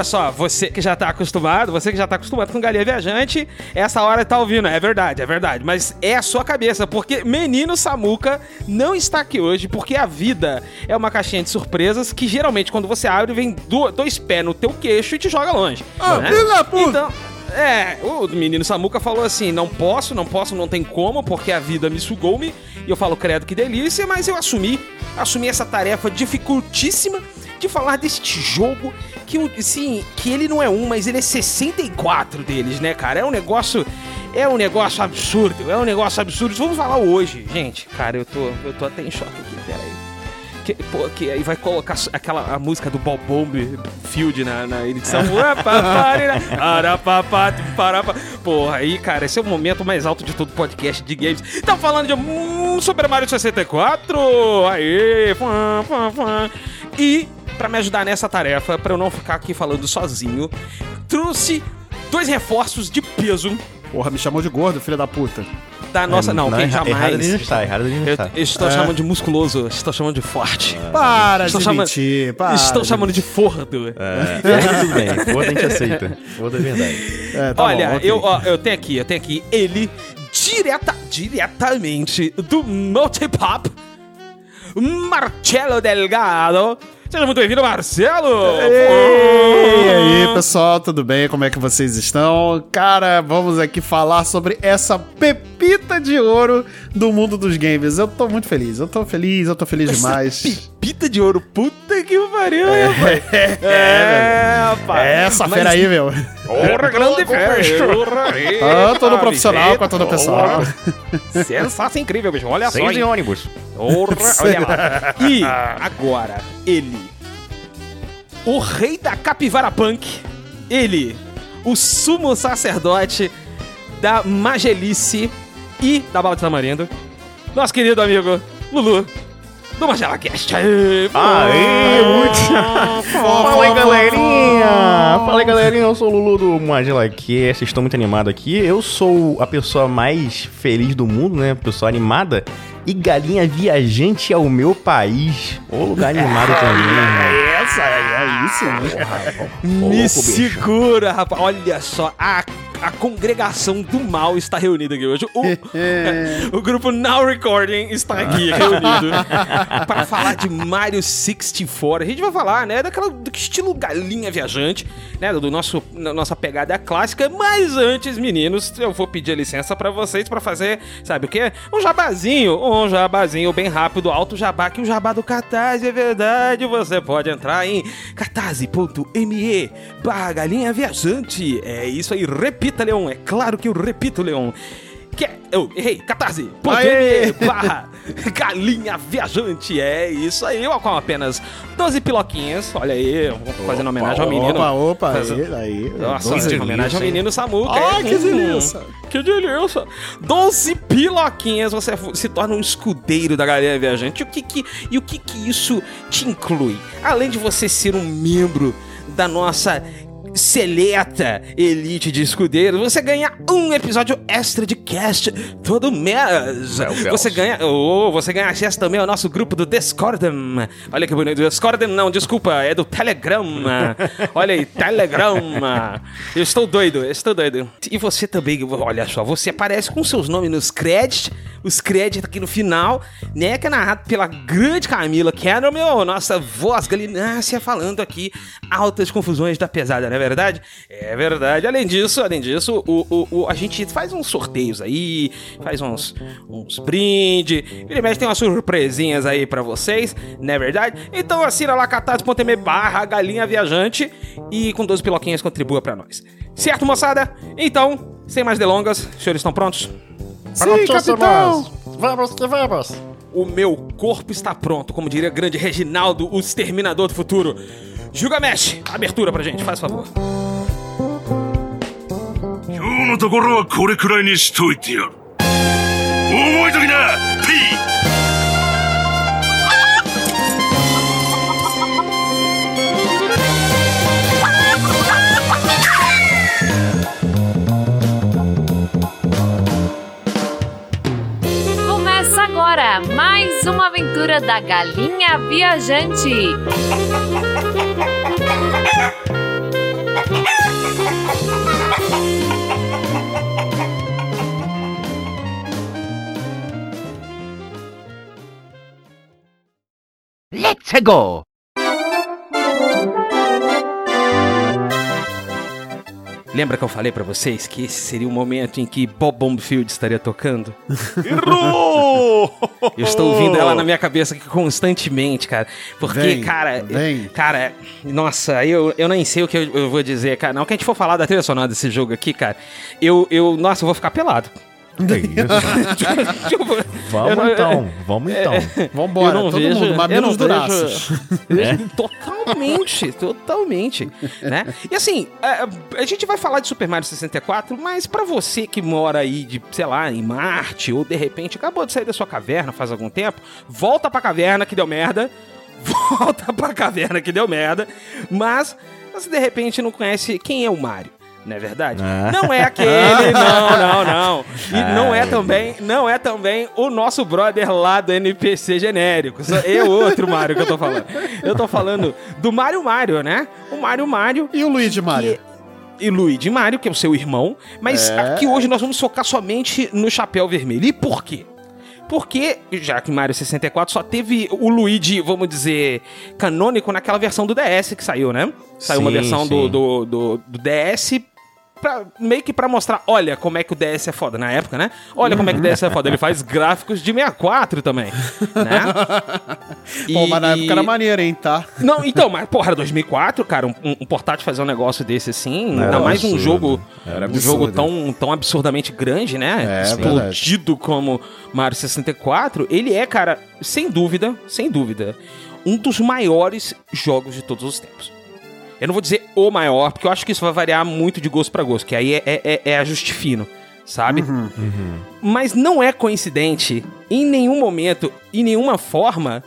olha só, você que já tá acostumado, você que já tá acostumado com galinha viajante, essa hora tá ouvindo, é verdade, é verdade, mas é a sua cabeça, porque menino Samuca não está aqui hoje, porque a vida é uma caixinha de surpresas que geralmente quando você abre vem do- dois pés no teu queixo e te joga longe. Ah, né? puta! Então, é, o menino Samuca falou assim: não posso, não posso, não tem como, porque a vida me sugou-me. E eu falo, credo, que delícia, mas eu assumi, assumi essa tarefa dificultíssima de falar deste jogo que, sim, que ele não é um, mas ele é 64 deles, né, cara? É um negócio. É um negócio absurdo, é um negócio absurdo. Vamos falar hoje, gente. Cara, eu tô, eu tô até em choque aqui, peraí. Que, pô, que aí vai colocar aquela a música do Bob Bomb Field na, na edição. Porra, aí, cara, esse é o momento mais alto de todo podcast de games. Tá falando de hum, Super Mario 64. Aê, fã, fã, fã. E, pra me ajudar nessa tarefa, pra eu não ficar aqui falando sozinho, trouxe dois reforços de peso Porra, me chamou de gordo, filho da puta. Da nossa. não, quem jamais. Errado ele não está, errado ele não Eu, está. eu estou É. chamando de musculoso, estou chamando de forte. Para Estou de chamando- mentir, para. Estou chamando de fordo. É, tudo bem, foda a gente aceita. Foda é verdade. É, tá Olha, bom, ok. eu, ó, eu tenho aqui, eu tenho aqui ele direta, diretamente do Multipop, Marcelo Delgado. Seja muito bem-vindo, Marcelo! E aí, pessoal, tudo bem? Como é que vocês estão? Cara, vamos aqui falar sobre essa pepita de ouro do mundo dos games. Eu tô muito feliz, eu tô feliz, eu tô feliz demais. Pepita de ouro, puta que pariu, rapaz. É, rapaz. É essa Mas- fera aí, meu. Porra, grande festa. Tanto no profissional quanto no pessoal. Sensação incrível, bicho. Olha só. Seis hein? em ônibus. Porra, olha lá. E agora, ele. O rei da capivara punk. Ele. O sumo sacerdote da magelice e da bala de tamarindo. Nosso querido amigo Lulu. Do Magela Cast. Aê, Aê, muito. Fala aí, galerinha! Fala aí, galerinha. Eu sou o Lulu do Magela Cast. Estou muito animado aqui. Eu sou a pessoa mais feliz do mundo, né? Pessoa animada. E galinha viajante ao meu país. Ô lugar animado também. Essa é isso, né? Me segura, rapaz. Olha só, a, a congregação do mal está reunida aqui hoje. O, o grupo Now Recording está aqui reunido para falar de Mario 64. A gente vai falar, né, daquela do estilo galinha viajante, né, do nosso nossa pegada clássica. Mas antes, meninos, eu vou pedir licença para vocês para fazer, sabe o quê? Um jabazinho, um jabazinho bem rápido, alto jabá, que o jabá do Catarse é verdade. Você pode entrar em catarse.me barra galinha viajante. É isso aí, repita, Leon. É claro que eu repito, Leon. Que é, eu errei, catarse.me barra galinha viajante. É isso aí, ó, com apenas 12 piloquinhas. Olha aí, vou fazendo homenagem ao menino. Opa, opa, Fazendo- aí, aí. Nossa, homenagem ao hein? menino Samuca. Ah, que Hum, delícia. Que delícia. 12 piloquinhas, você se torna um escudeiro da galera viajante. E o que que, e o que que isso te inclui? Além de você ser um membro da nossa seleta elite de escudeiros, você ganha um episódio extra de cast todo mês. Deus. Você ganha, oh, você ganha acesso também ao nosso grupo do Discordem. Olha que bonito. Discordem não, desculpa, é do Telegram. Olha aí, Telegram. Eu estou doido, eu estou doido. E você também, olha só, você aparece com seus nomes nos créditos, os créditos aqui no final, né, que é narrado pela grande Camila Cannon, meu, nossa voz galinácea falando aqui altas confusões da pesada, não é verdade? É verdade. Além disso, além disso, o, o, o- a gente faz uns sorteios aí, faz uns, uns brinde, vira e mexe tem umas surpresinhas aí pra vocês, não é verdade? Então assina lá catarse.me barra galinha viajante e com 12 piloquinhas contribua pra nós. Certo, moçada? Então, sem mais delongas, os senhores estão prontos? Sim, capitão! Vamos que vamos! O meu corpo está pronto, como diria grande Reginaldo, o exterminador do futuro. Gilgamesh, abertura pra gente, faz favor. 今日のところはこれくらいにしといてやる覚えときな P! Começa agora mais uma aventura da Galinha Viajante. 최고! Lembra que eu falei pra vocês que esse seria o momento em que Bob Bombfield estaria tocando? Errou! Eu estou ouvindo ela na minha cabeça aqui constantemente, cara. Porque, Vem, cara, vem. cara, nossa, eu, eu nem sei o que eu, eu vou dizer, cara. Não que a gente for falar da trilha sonora desse jogo aqui, cara. Eu, eu, nossa, eu vou ficar pelado. Que isso? Tipo, Vamos não- então, vamos então. Vambora, eu não todo vejo, mundo, mamilos não duraços. vejo- Totalmente, totalmente, né? E assim, a, a gente vai falar de Super Mario 64, mas pra você que mora aí de, sei lá, em Marte ou de repente acabou de sair da sua caverna faz algum tempo, volta pra caverna que deu merda. Volta pra caverna que deu merda, mas você de repente não conhece quem é o Mario. Não é verdade? Ah. Não é aquele, não, não, não. E não é também, não é também o nosso brother lá do NPC genérico. É outro Mario que eu tô falando. Eu tô falando do Mario Mario, né? O Mario Mario E o Luigi Mario? que- e Luigi Mario, que é o seu irmão. Mas É. aqui hoje nós vamos focar somente no chapéu vermelho. E por quê? Porque, já que Mario 64 só teve o Luigi, vamos dizer, canônico naquela versão do DS que saiu, né? Saiu uma Sim, versão do, do, do, do DS pra- meio que pra mostrar, olha como é que o DS é foda na época, né? Olha como é que o DS é foda. Ele faz gráficos de 64 também, né? Pô, mas na E- época era maneiro, hein, tá? não, então, mas porra, era 2004, cara, um, um portátil fazer um negócio desse assim, ainda mais um absurdo. jogo, Era um jogo tão, tão absurdamente grande, né? É, Explodido como Mario 64, ele é, cara, sem dúvida, sem dúvida, um dos maiores jogos de todos os tempos. Eu não vou dizer o maior, porque eu acho que isso vai variar muito de gosto pra gosto, que aí é, é, é- é ajuste fino, sabe? Mas não é coincidente, em nenhum momento, em nenhuma forma,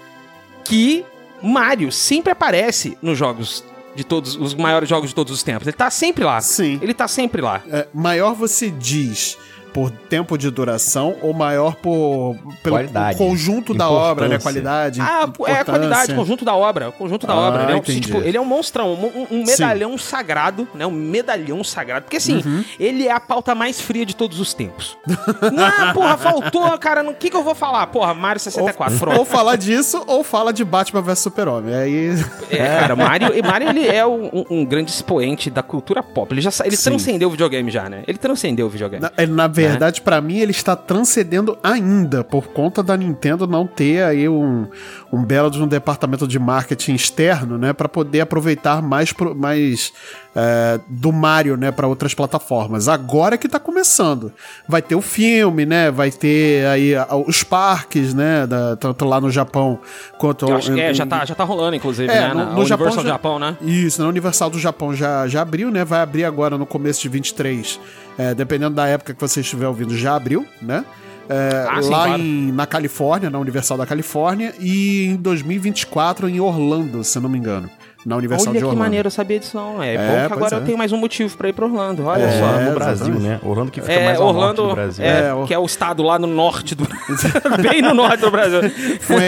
que Mario sempre aparece nos jogos de todos os maiores jogos de todos os tempos. Ele tá sempre lá. Sim. Ele tá sempre lá. É, maior você diz por tempo de duração ou maior por pelo Qualidade. conjunto da obra, né? Qualidade, Ah, é a qualidade, conjunto da obra. Conjunto da Ah, obra. Ele é, um, entendi. tipo, ele é um monstrão, um, um- um Sim. medalhão sagrado, né? Um medalhão sagrado. Porque assim, Uhum. ele é a pauta mais fria de todos os tempos. ah, porra, faltou, cara. O que, que eu vou falar? Porra, Mario 64. Ou, Pronto. ou falar disso, ou fala de Batman vs Super-Homem. Aí. É, cara, Mario, e Mario ele é um, um- grande expoente da cultura pop. Ele já ele Sim. transcendeu o videogame já, né? Ele transcendeu o videogame. Na, ele, na verdade, pra mim, ele está transcendendo ainda, por conta da Nintendo não ter aí um, um belo de um departamento de marketing externo, né? Pra poder aproveitar mais, pro- mais é, do Mario, né? Pra outras plataformas. Agora que tá começando. Vai ter o filme, né? Vai ter aí a- os parques, né? da- tanto lá no Japão quanto... Eu acho que é, em- já tá, já tá rolando, inclusive, É, né? no- no Japão Universal já- Japão, né? Isso, na Universal do Japão já, já abriu, né? Vai abrir agora no começo de 23. É, dependendo da época que você estiver ouvindo, já abriu, né? É, Ah, sim, lá claro. em, na Califórnia, na Universal da Califórnia, e em 2024 em Orlando, se eu não me engano. Na Universal Olha de que Orlando. maneiro eu sabia disso, não. É, É, bom que agora é. eu tenho mais um motivo pra ir pra Orlando. Olha É, só. Só no Brasil, exatamente. né? Orlando que fica É, mais ao Orlando, norte do Brasil. é, É, o- que é o estado lá no norte do bem no norte do Brasil. Foi,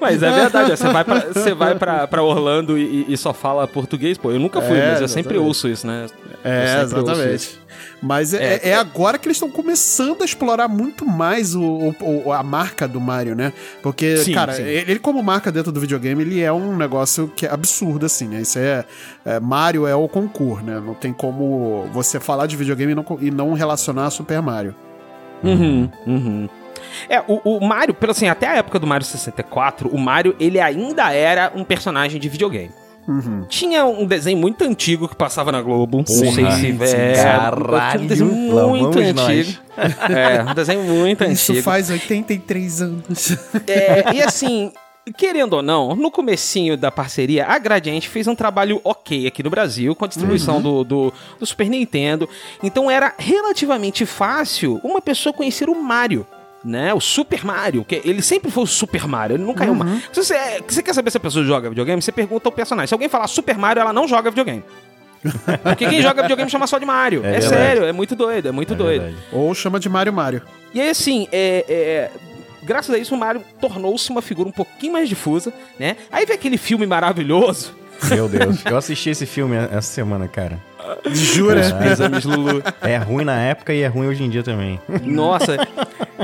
Mas é verdade, você vai pra, você vai pra, pra Orlando e, e só fala português, pô. Eu nunca fui, É, mas eu sempre exatamente. ouço isso, né? É, sempre exatamente. Mas é, É, é agora que eles estão começando a explorar muito mais o, o- a marca do Mario, né? Porque, Sim, cara, sim. ele como marca dentro do videogame, ele é um negócio que é absurdo, assim, né? Isso é, é, Mario é o concurso, né? Não tem como você falar de videogame e não, e não relacionar a Super Mario. Uhum, uhum. É, o, o Mario, pelo assim, até a época do Mario 64, o Mario, ele ainda era um personagem de videogame. Uhum. Tinha um desenho muito antigo que passava na Globo. Porra, sei se sim, é. caralho, um desenho muito vamos nós. antigo. É, um desenho muito Isso antigo. faz 83 anos. É, e assim, querendo ou não, no comecinho da parceria, a Gradiente fez um trabalho ok aqui no Brasil, com a distribuição do, do, do Super Nintendo. Então era relativamente fácil uma pessoa conhecer o Mario. Né, o Super Mario, que ele sempre foi o Super Mario, ele nunca é uma. Se você, você quer saber se a pessoa joga videogame, você pergunta ao personagem. Se alguém falar Super Mario, ela não joga videogame. Porque quem joga videogame chama só de Mario. É, É sério, é muito doido, é muito É doido. verdade. Ou chama de Mario Mario. E aí, assim, é, é, graças a isso, o Mario tornou-se uma figura um pouquinho mais difusa, né? Aí vem aquele filme maravilhoso. Meu Deus. Eu assisti esse filme essa semana, cara. Jura? Pêsames, Lulu. É ruim na época e é ruim hoje em dia também. Nossa.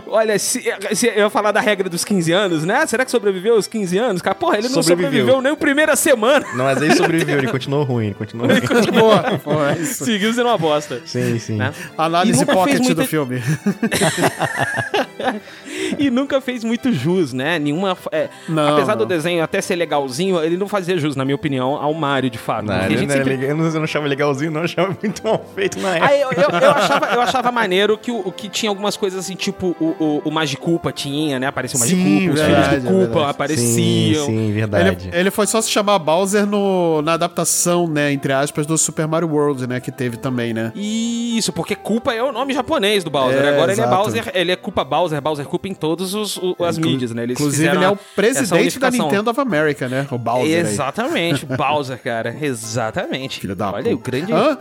Olha, se, se eu ia falar da regra dos 15 anos, né? Será que sobreviveu aos 15 anos? Cara, porra, ele não Sobreviveu. sobreviveu nem a primeira semana. Não, mas aí sobreviveu, ele continuou ruim, ele continuou ruim. Boa, boa, é isso. Seguiu sendo uma bosta. Sim, sim. Né? Análise E pocket muita- do filme. E nunca fez muito jus, né? Nenhuma. é, Não, apesar do não. desenho até ser legalzinho, ele não fazia jus, na minha opinião, ao Mario, de fato. Não, ele gente não sempre- eu, não, eu não achava legalzinho, não, eu achava muito mal feito na época. Aí eu, eu, eu achava, eu achava maneiro que, o que tinha algumas coisas assim, tipo o, o, o Magiculpa tinha, né? Apareceu o Sim, Magiculpa, os verdade, filhos do é Culpa verdade. apareciam. Sim, sim, Ele, verdade. ele foi só se chamar Bowser no, na adaptação, né, entre aspas, do Super Mario World, né, que teve também, né? Isso, porque Culpa é o nome japonês do Bowser. É, Agora ele é exato. Bowser, ele é Culpa Bowser, Bowser Culpa em todas as mídias, né? Eles Inclusive, ele é o presidente da. Nintendo of America, né? O Bowser. aí. Exatamente, Bowser, cara. Exatamente. Filho da Olha aí, o grande. Hã?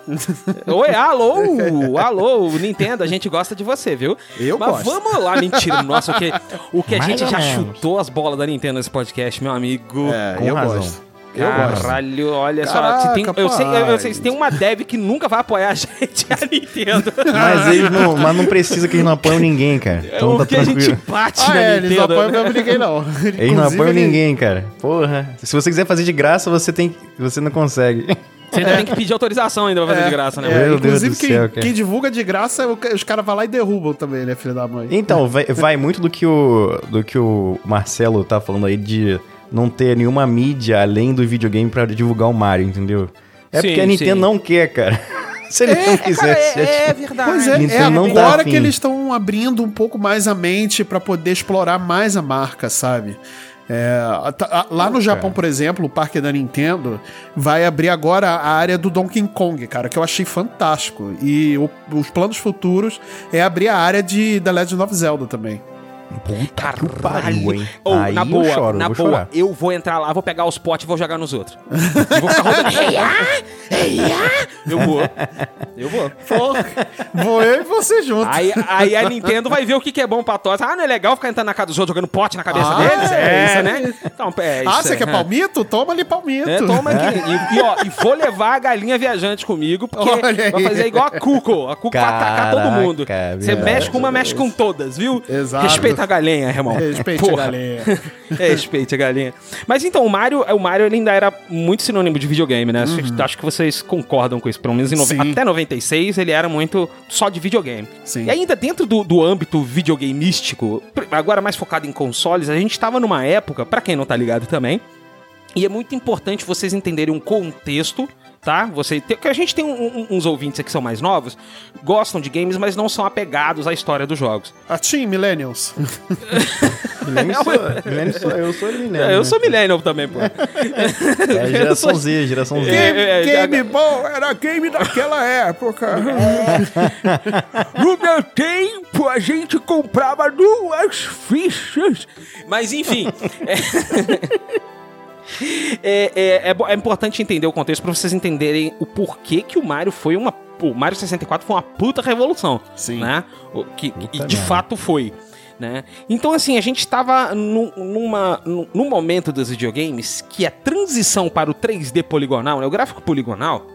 Oi, alô! alô, Nintendo, a gente gosta de você, viu? Eu Mas gosto. vamos lá, mentira. Nossa, o que, o que a Mais gente já menos. chutou as bolas da Nintendo nesse podcast, meu amigo. É, Com eu razão. gosto. Eu gosto. Caralho, olha Caraca, só. se tem- eu, sei, eu, eu sei se tem uma dev que nunca vai apoiar a gente, é a Nintendo. Mas eles não, mas não precisa que eles não apoiam ninguém, cara. Então tá o que a gente tranquilo. bate Ah, na é, eles não Nintendo. apoiam mesmo ninguém, não. Eles não apoiam ninguém, cara. Porra. Se você quiser fazer de graça, você tem, você não consegue. Você ainda tem que pedir autorização ainda pra fazer de graça, né? É, Meu Deus inclusive, do quem, céu, cara. quem divulga de graça, o- os caras vão lá e derrubam também, né, filho da mãe? Então, vai, vai muito do que, o, do que o Marcelo tá falando aí de não ter nenhuma mídia além do videogame pra divulgar o Mario, entendeu? É Sim, porque a Nintendo sim. não quer, cara. Se ele não Cara, quisesse. já é, é verdade. Pois é, é Nintendo não tá agora que eles estão abrindo um pouco mais a mente pra poder explorar mais a marca, sabe? É, tá- lá no Japão, por exemplo, o parque da Nintendo vai abrir agora a área do Donkey Kong, cara, que eu achei fantástico. E o- os planos futuros é abrir a área de The Legend of Zelda também. Puta que pariu, hein? Ou, aí na boa, eu choro, na vou boa, chorar. eu vou entrar lá, vou pegar os potes e vou jogar nos outros. E vou ficar rodando. Ah, ah. Eu vou. Eu vou. Vou eu e você junto. Aí, aí a Nintendo vai ver o que, que é bom pra tosse. Ah, não é legal ficar entrando na casa dos outros jogando pote na cabeça Ah, deles? é, isso É, aí. né? Então, é, ah, isso você é, quer é. palmito? Toma ali palmito. É, toma aqui. E, e, ó, e vou levar a galinha viajante comigo, porque Olha vai fazer igual a Cuco. A Cuco vai atacar todo mundo. Você mexe com uma, mexe com todas, viu? Exato. Respeita a galinha, irmão. Respeite Porra. a galinha. Respeite a galinha. Mas então, o Mario, o Mario ele ainda era muito sinônimo de videogame, né? Acho que vocês concordam com isso. Pelo menos Uhum. Sim. até 96 ele era muito só de videogame. Sim. E ainda dentro do, do âmbito videogameístico, agora mais focado em consoles, a gente tava numa época, pra quem não tá ligado também, e é muito importante vocês entenderem um contexto, tá? Você tem, que a gente tem um- um- uns ouvintes aqui que são mais novos, gostam de games, mas não são apegados à história dos jogos. A Team Millennials. Milênio sou, sou eu, sou milênio. É, eu né? sou millennial também, pô. É, geração Z, geração Z. É, é, é, game bom era game daquela época. No meu tempo, a gente comprava duas fichas. Mas enfim. É, é, é é importante entender o contexto pra vocês entenderem o porquê que o Mario foi uma. O Mario 64 foi uma puta revolução. Sim. Né? O, que, e Puta de merda. fato foi. Né? Então, assim, a gente tava num, numa, num, num momento dos videogames que a transição para o 3D poligonal, né, o gráfico poligonal,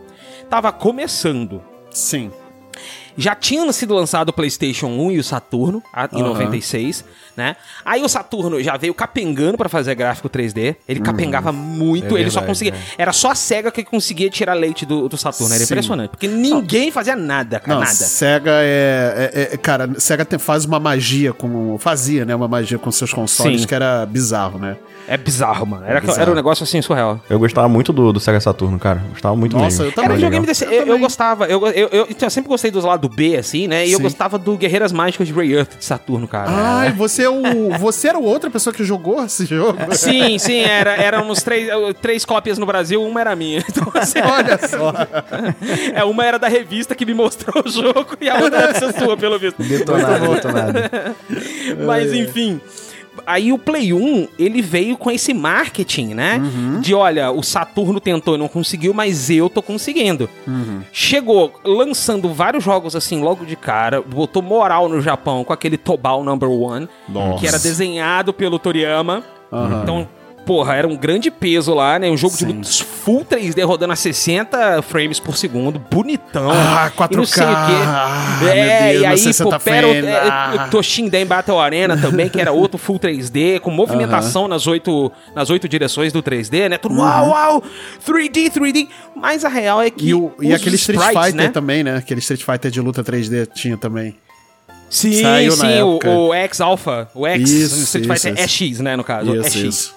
tava começando. Sim. Já tinha sido lançado o PlayStation 1 e o Saturno em Aham. 96, né? Aí o Saturno já veio capengando pra fazer gráfico 3D. Ele capengava muito, É ele só verdade, conseguia. né? Era só a SEGA que conseguia tirar leite do, do Saturno. Era Sim. impressionante. Porque ninguém fazia nada, cara. Não, nada. Sega é, é- é- Cara, Sega tem- faz uma magia com. Fazia, né? Uma magia com seus consoles Sim. que era bizarro, né? É bizarro, mano. Era, bizarro. era um negócio assim surreal. Eu gostava muito do, do Sega Saturno, cara. Gostava muito Nossa, mesmo. eu também. Era um videogame desse. Eu Eu, eu gostava. Eu, eu, eu, então, eu sempre gostei dos lados B, assim, né? E eu Sim. gostava do Guerreiras Mágicas de Ray Earth de Saturno, cara. Ai, você é o. Você era outra pessoa que jogou esse jogo? Sim, sim, era, eram uns três, três cópias no Brasil, uma era minha. Então, assim, Olha só. é, uma era da revista que me mostrou o jogo e a outra ser sua, pelo visto. Detonado, detonado. Mas enfim. Aí o Play 1, ele veio com esse marketing, né? Uhum. De olha, o Saturno tentou e não conseguiu, mas eu tô conseguindo. Uhum. Chegou lançando vários jogos assim logo de cara, botou moral no Japão com aquele Tobal Number One, Nossa. que era desenhado pelo Toriyama. Aham. Então porra, era um grande peso lá, né? Um jogo de Sim. lutas full 3D rodando a 60 frames por segundo, bonitão. Ah, 4K. E não sei o quê. Ah, é, Deus, e aí, 60 pô, pera, frames. é, Ah. Toshin Den Battle Arena também, que era outro full 3D, com movimentação nas, oito, nas oito direções do 3D, né? Tudo uau, uau, 3D, 3D. Mas a real é que. E, o, e aquele Street sprites, Fighter né? também, né? Aquele Street Fighter de luta 3D tinha também. Sim, Saiu sim, o, o X-Alpha. O X, Isso, o Street isso, Fighter é isso. X, né, no caso. é Isso, X. isso.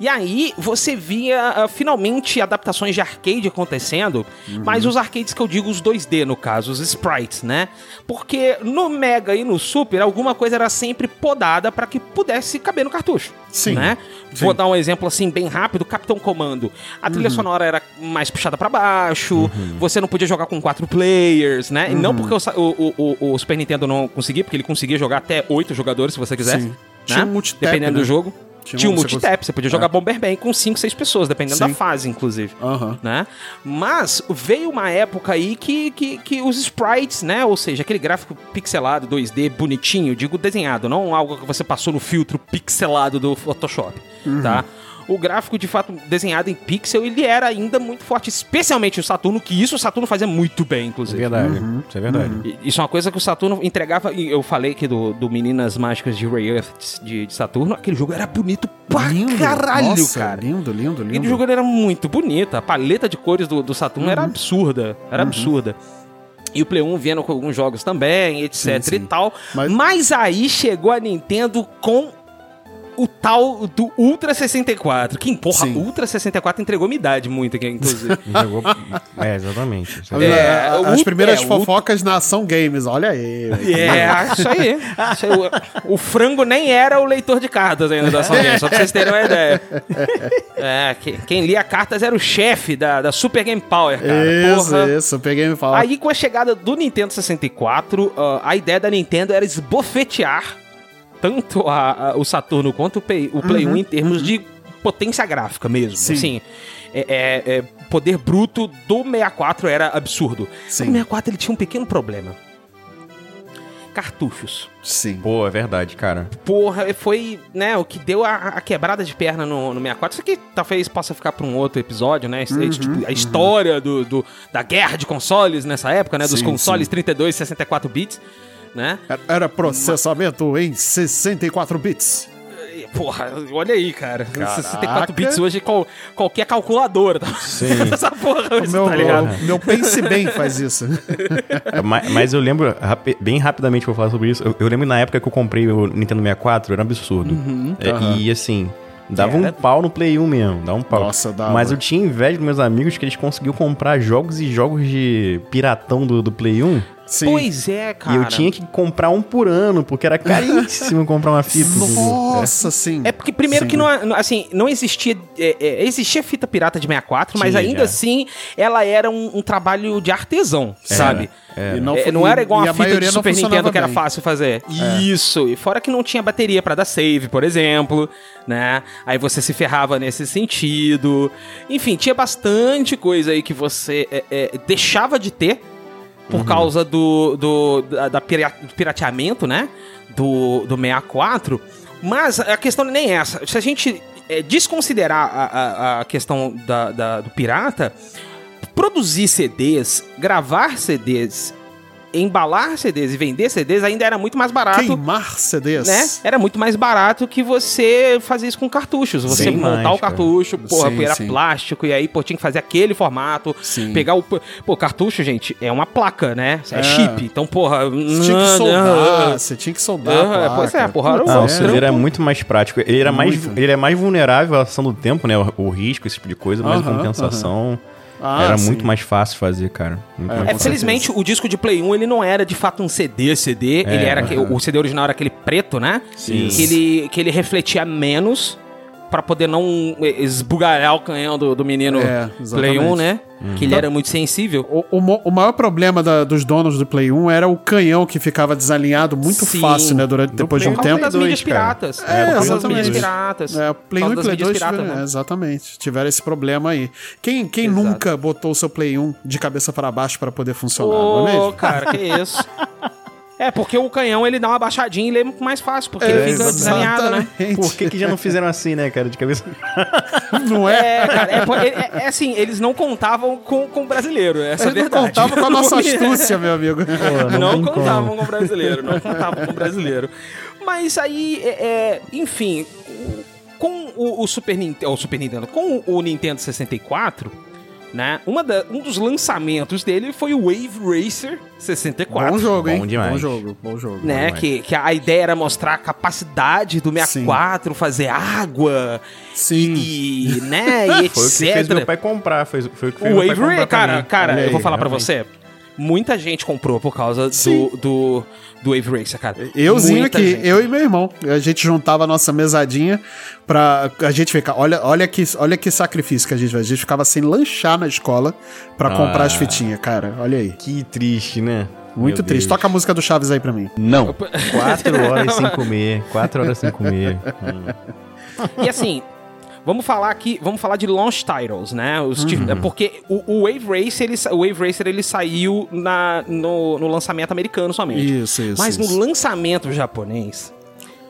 E aí você via ah, finalmente adaptações de arcade acontecendo, Uhum. mas os arcades que eu digo os 2D no caso, os sprites, né? Porque no Mega e no Super alguma coisa era sempre podada para que pudesse caber no cartucho. Sim, né? sim. Vou dar um exemplo assim bem rápido, Capitão Comando. A Uhum. trilha sonora era mais puxada para baixo, você não podia jogar com quatro players, né? E Uhum. não porque o, sa- o- o- o- o Super Nintendo não conseguia, porque ele conseguia jogar até oito jogadores se você quisesse. Sim. né? Tinha um multitap, Dependendo né? do jogo. Tinha Tinha, um- você multitap, você podia jogar É. Bomberman com 5, 6 pessoas, dependendo Sim. da fase, inclusive. Aham. Né? Mas veio uma época aí que, que, que os sprites, né? Ou seja, aquele gráfico pixelado, 2D, bonitinho, digo desenhado, não algo que você passou no filtro pixelado do Photoshop, Uhum. tá? O gráfico, de fato, desenhado em pixel, ele era ainda muito forte, especialmente o Saturno, que isso o Saturno fazia muito bem, É inclusive. verdade. Uhum. Isso é verdade. E- Isso é uma coisa que o Saturno entregava. e Eu falei aqui do, do Meninas Mágicas de Ray Earth de, de Saturno. Aquele jogo era bonito pra Lindo. caralho, Nossa, cara. Lindo, lindo, lindo. Aquele jogo era muito bonito. A paleta de cores do, do Saturno era absurda. Era absurda. E o Play 1 vindo com alguns jogos também, etc Sim, sim. e tal. Mas- Mas... aí chegou a Nintendo com o tal do Ultra 64. Que, porra, Sim. Ultra 64 entregou minha idade muito aqui, inclusive. Jogou... é, exatamente. É As-. É, As o- primeiras é, fofocas na Ação Games, olha aí. É, isso aí. Isso aí. O, o frango nem era o leitor de cartas ainda da Ação Games, só pra vocês terem uma ideia. É, que- quem lia cartas era o chefe da, da Super Game Power, cara. Isso, Porra. isso, eu peguei e me fala. Aí, com a chegada do Nintendo 64, ah, a ideia da Nintendo era esbofetear tanto a- a- o Saturno quanto o Play, o Play 1 em termos de potência gráfica mesmo. Uhum. Sim. Assim, é, é- é, poder bruto do 64 era absurdo. Sim. O 64 ele tinha um pequeno problema. Cartuchos. Sim. Pô, é verdade, cara. Porra, foi, né, o que deu a, a quebrada de perna no, no 64. Isso aqui talvez possa ficar pra um outro episódio, né? Aí, Uhum, tipo, a história do, do- da guerra de consoles nessa época, né? Dos Sim, consoles sim. 32 e 64 bits, né? Era- processamento em 64 bits. E, Porra, olha aí, cara. Caraca. 64 bits hoje, qual- qualquer calculadora. Tá? Sim. Essa porra hoje, O meu, tá ligado? o meu Pense Bem faz isso. mas, mas eu lembro, rapi- bem rapidamente vou falar sobre isso. Eu, eu lembro na época que eu comprei o Nintendo 64, era um absurdo. É, Aham. E assim, dava Era. um pau no Play 1 mesmo, dava um pau. Nossa, dava. Mas eu tinha inveja dos meus amigos que eles conseguiam comprar jogos e jogos de piratão do, do Play 1. Sim. Pois é, cara. E eu tinha que comprar um por ano, porque era caríssimo comprar uma fita. Nossa, sim. É porque primeiro Sim. que não, não- assim, não existia. é, é, existia fita pirata de 64, mas Tinha, ainda já. assim ela era um, um trabalho de artesão, sabe? Era. E não É, não era igual e a a fita de Super Nintendo que era bem. fácil fazer. Isso. E fora que não tinha bateria pra dar save, por exemplo, né? Aí você se ferrava nesse sentido. Enfim, tinha bastante coisa aí que você é, é, deixava de ter por causa do, do, da, da pirateamento, né? Do, do 64. Mas a questão não é nem essa. Se a gente é, desconsiderar a, a, a questão da, da- do pirata, produzir CDs, gravar CDs, embalar CDs e vender CDs ainda era muito mais barato. Queimar CDs. Né? Era muito mais barato que você fazer isso com cartuchos. Você Sim, montar mais, o cartucho, porra, Sim, era sim. plástico, e aí, pô, tinha que fazer aquele formato. Sim. Pegar o. Pô, cartucho, gente, é uma placa, né? É, É. chip. Então, porra. Você tinha que soldar, você tinha que soldar. a Ah, placa. pois é, porra, era um- Não, Não, o CD era muito mais prático. Ele era mais, ele é mais vulnerável à ação do tempo, né? O, o risco, esse tipo de coisa, mas Aham, em compensação Ah, era sim. muito mais fácil fazer, cara. Muito É, fácil. felizmente, o disco de Play 1, ele não era de fato um CD, CD. ele era que- o CD original era aquele preto, né? Sim. Que ele, que ele refletia menos pra poder não esbugalhar o canhão do, do menino É, Play 1, exatamente. né? Que ele era muito sensível. O, o o maior problema da- dos donos do Play 1 era o canhão que ficava desalinhado muito Sim. fácil, né? Durante, depois de um tempo. das dois, mídias piratas. É, das exatamente. piratas. É, o Play Por 1 e das Play mídias 2 piratas, tiveram, né? é, exatamente. Tiveram esse problema aí. Quem, quem Exato. nunca botou o seu Play 1 de cabeça para baixo para poder funcionar, não é Ô, mesmo? cara, que isso. É, porque o canhão ele dá uma baixadinha e lê muito mais fácil, porque ele fica desalinhado, né? exatamente. Por que, que já não fizeram assim, né, cara? De cabeça. Não é? É, cara, é, é- é- é assim, eles não contavam com, com o brasileiro, essa é a Eles não verdade. contavam com a nossa astúcia, meu amigo. Pô, não tem contavam como. com o brasileiro, não contavam com o brasileiro. Mas aí, é, é, enfim, com o, o Super Nintendo, o Super Nintendo, com o Nintendo 64, né? Uma da- um dos lançamentos dele foi o Wave Racer 64. Bom jogo, hein? Bom demais. Bom jogo, bom jogo. Né, demais. que, que a ideia era mostrar a capacidade do 64, fazer água Sim. e, né, e etc. Foi o que fez meu pai comprar. Foi, foi o que fez O meu pai Wave comprar Racer, cara, cara, Olha eu vou aí, falar pra realmente. você. Muita gente comprou por causa Sim. do, do, do Wave Racer, cara. Euzinho Muita aqui, gente. eu e meu irmão. A gente juntava a nossa mesadinha pra a gente ficar. Olha, olha, que, olha que sacrifício que a gente faz. A gente ficava sem lanchar na escola pra comprar Ah. as fitinhas, cara. Olha aí. Que triste, né? Muito Meu triste. Deus. Toca a música do Chaves aí pra mim. Não. Quatro horas sem comer. Quatro horas sem comer. Hum. E assim, vamos falar aqui, vamos falar de launch titles, né? Os Uhum. Porque o, o Wave Racer, ele, o Wave Racer, ele saiu na, no, no lançamento americano somente. Isso, isso. Mas isso. no lançamento japonês,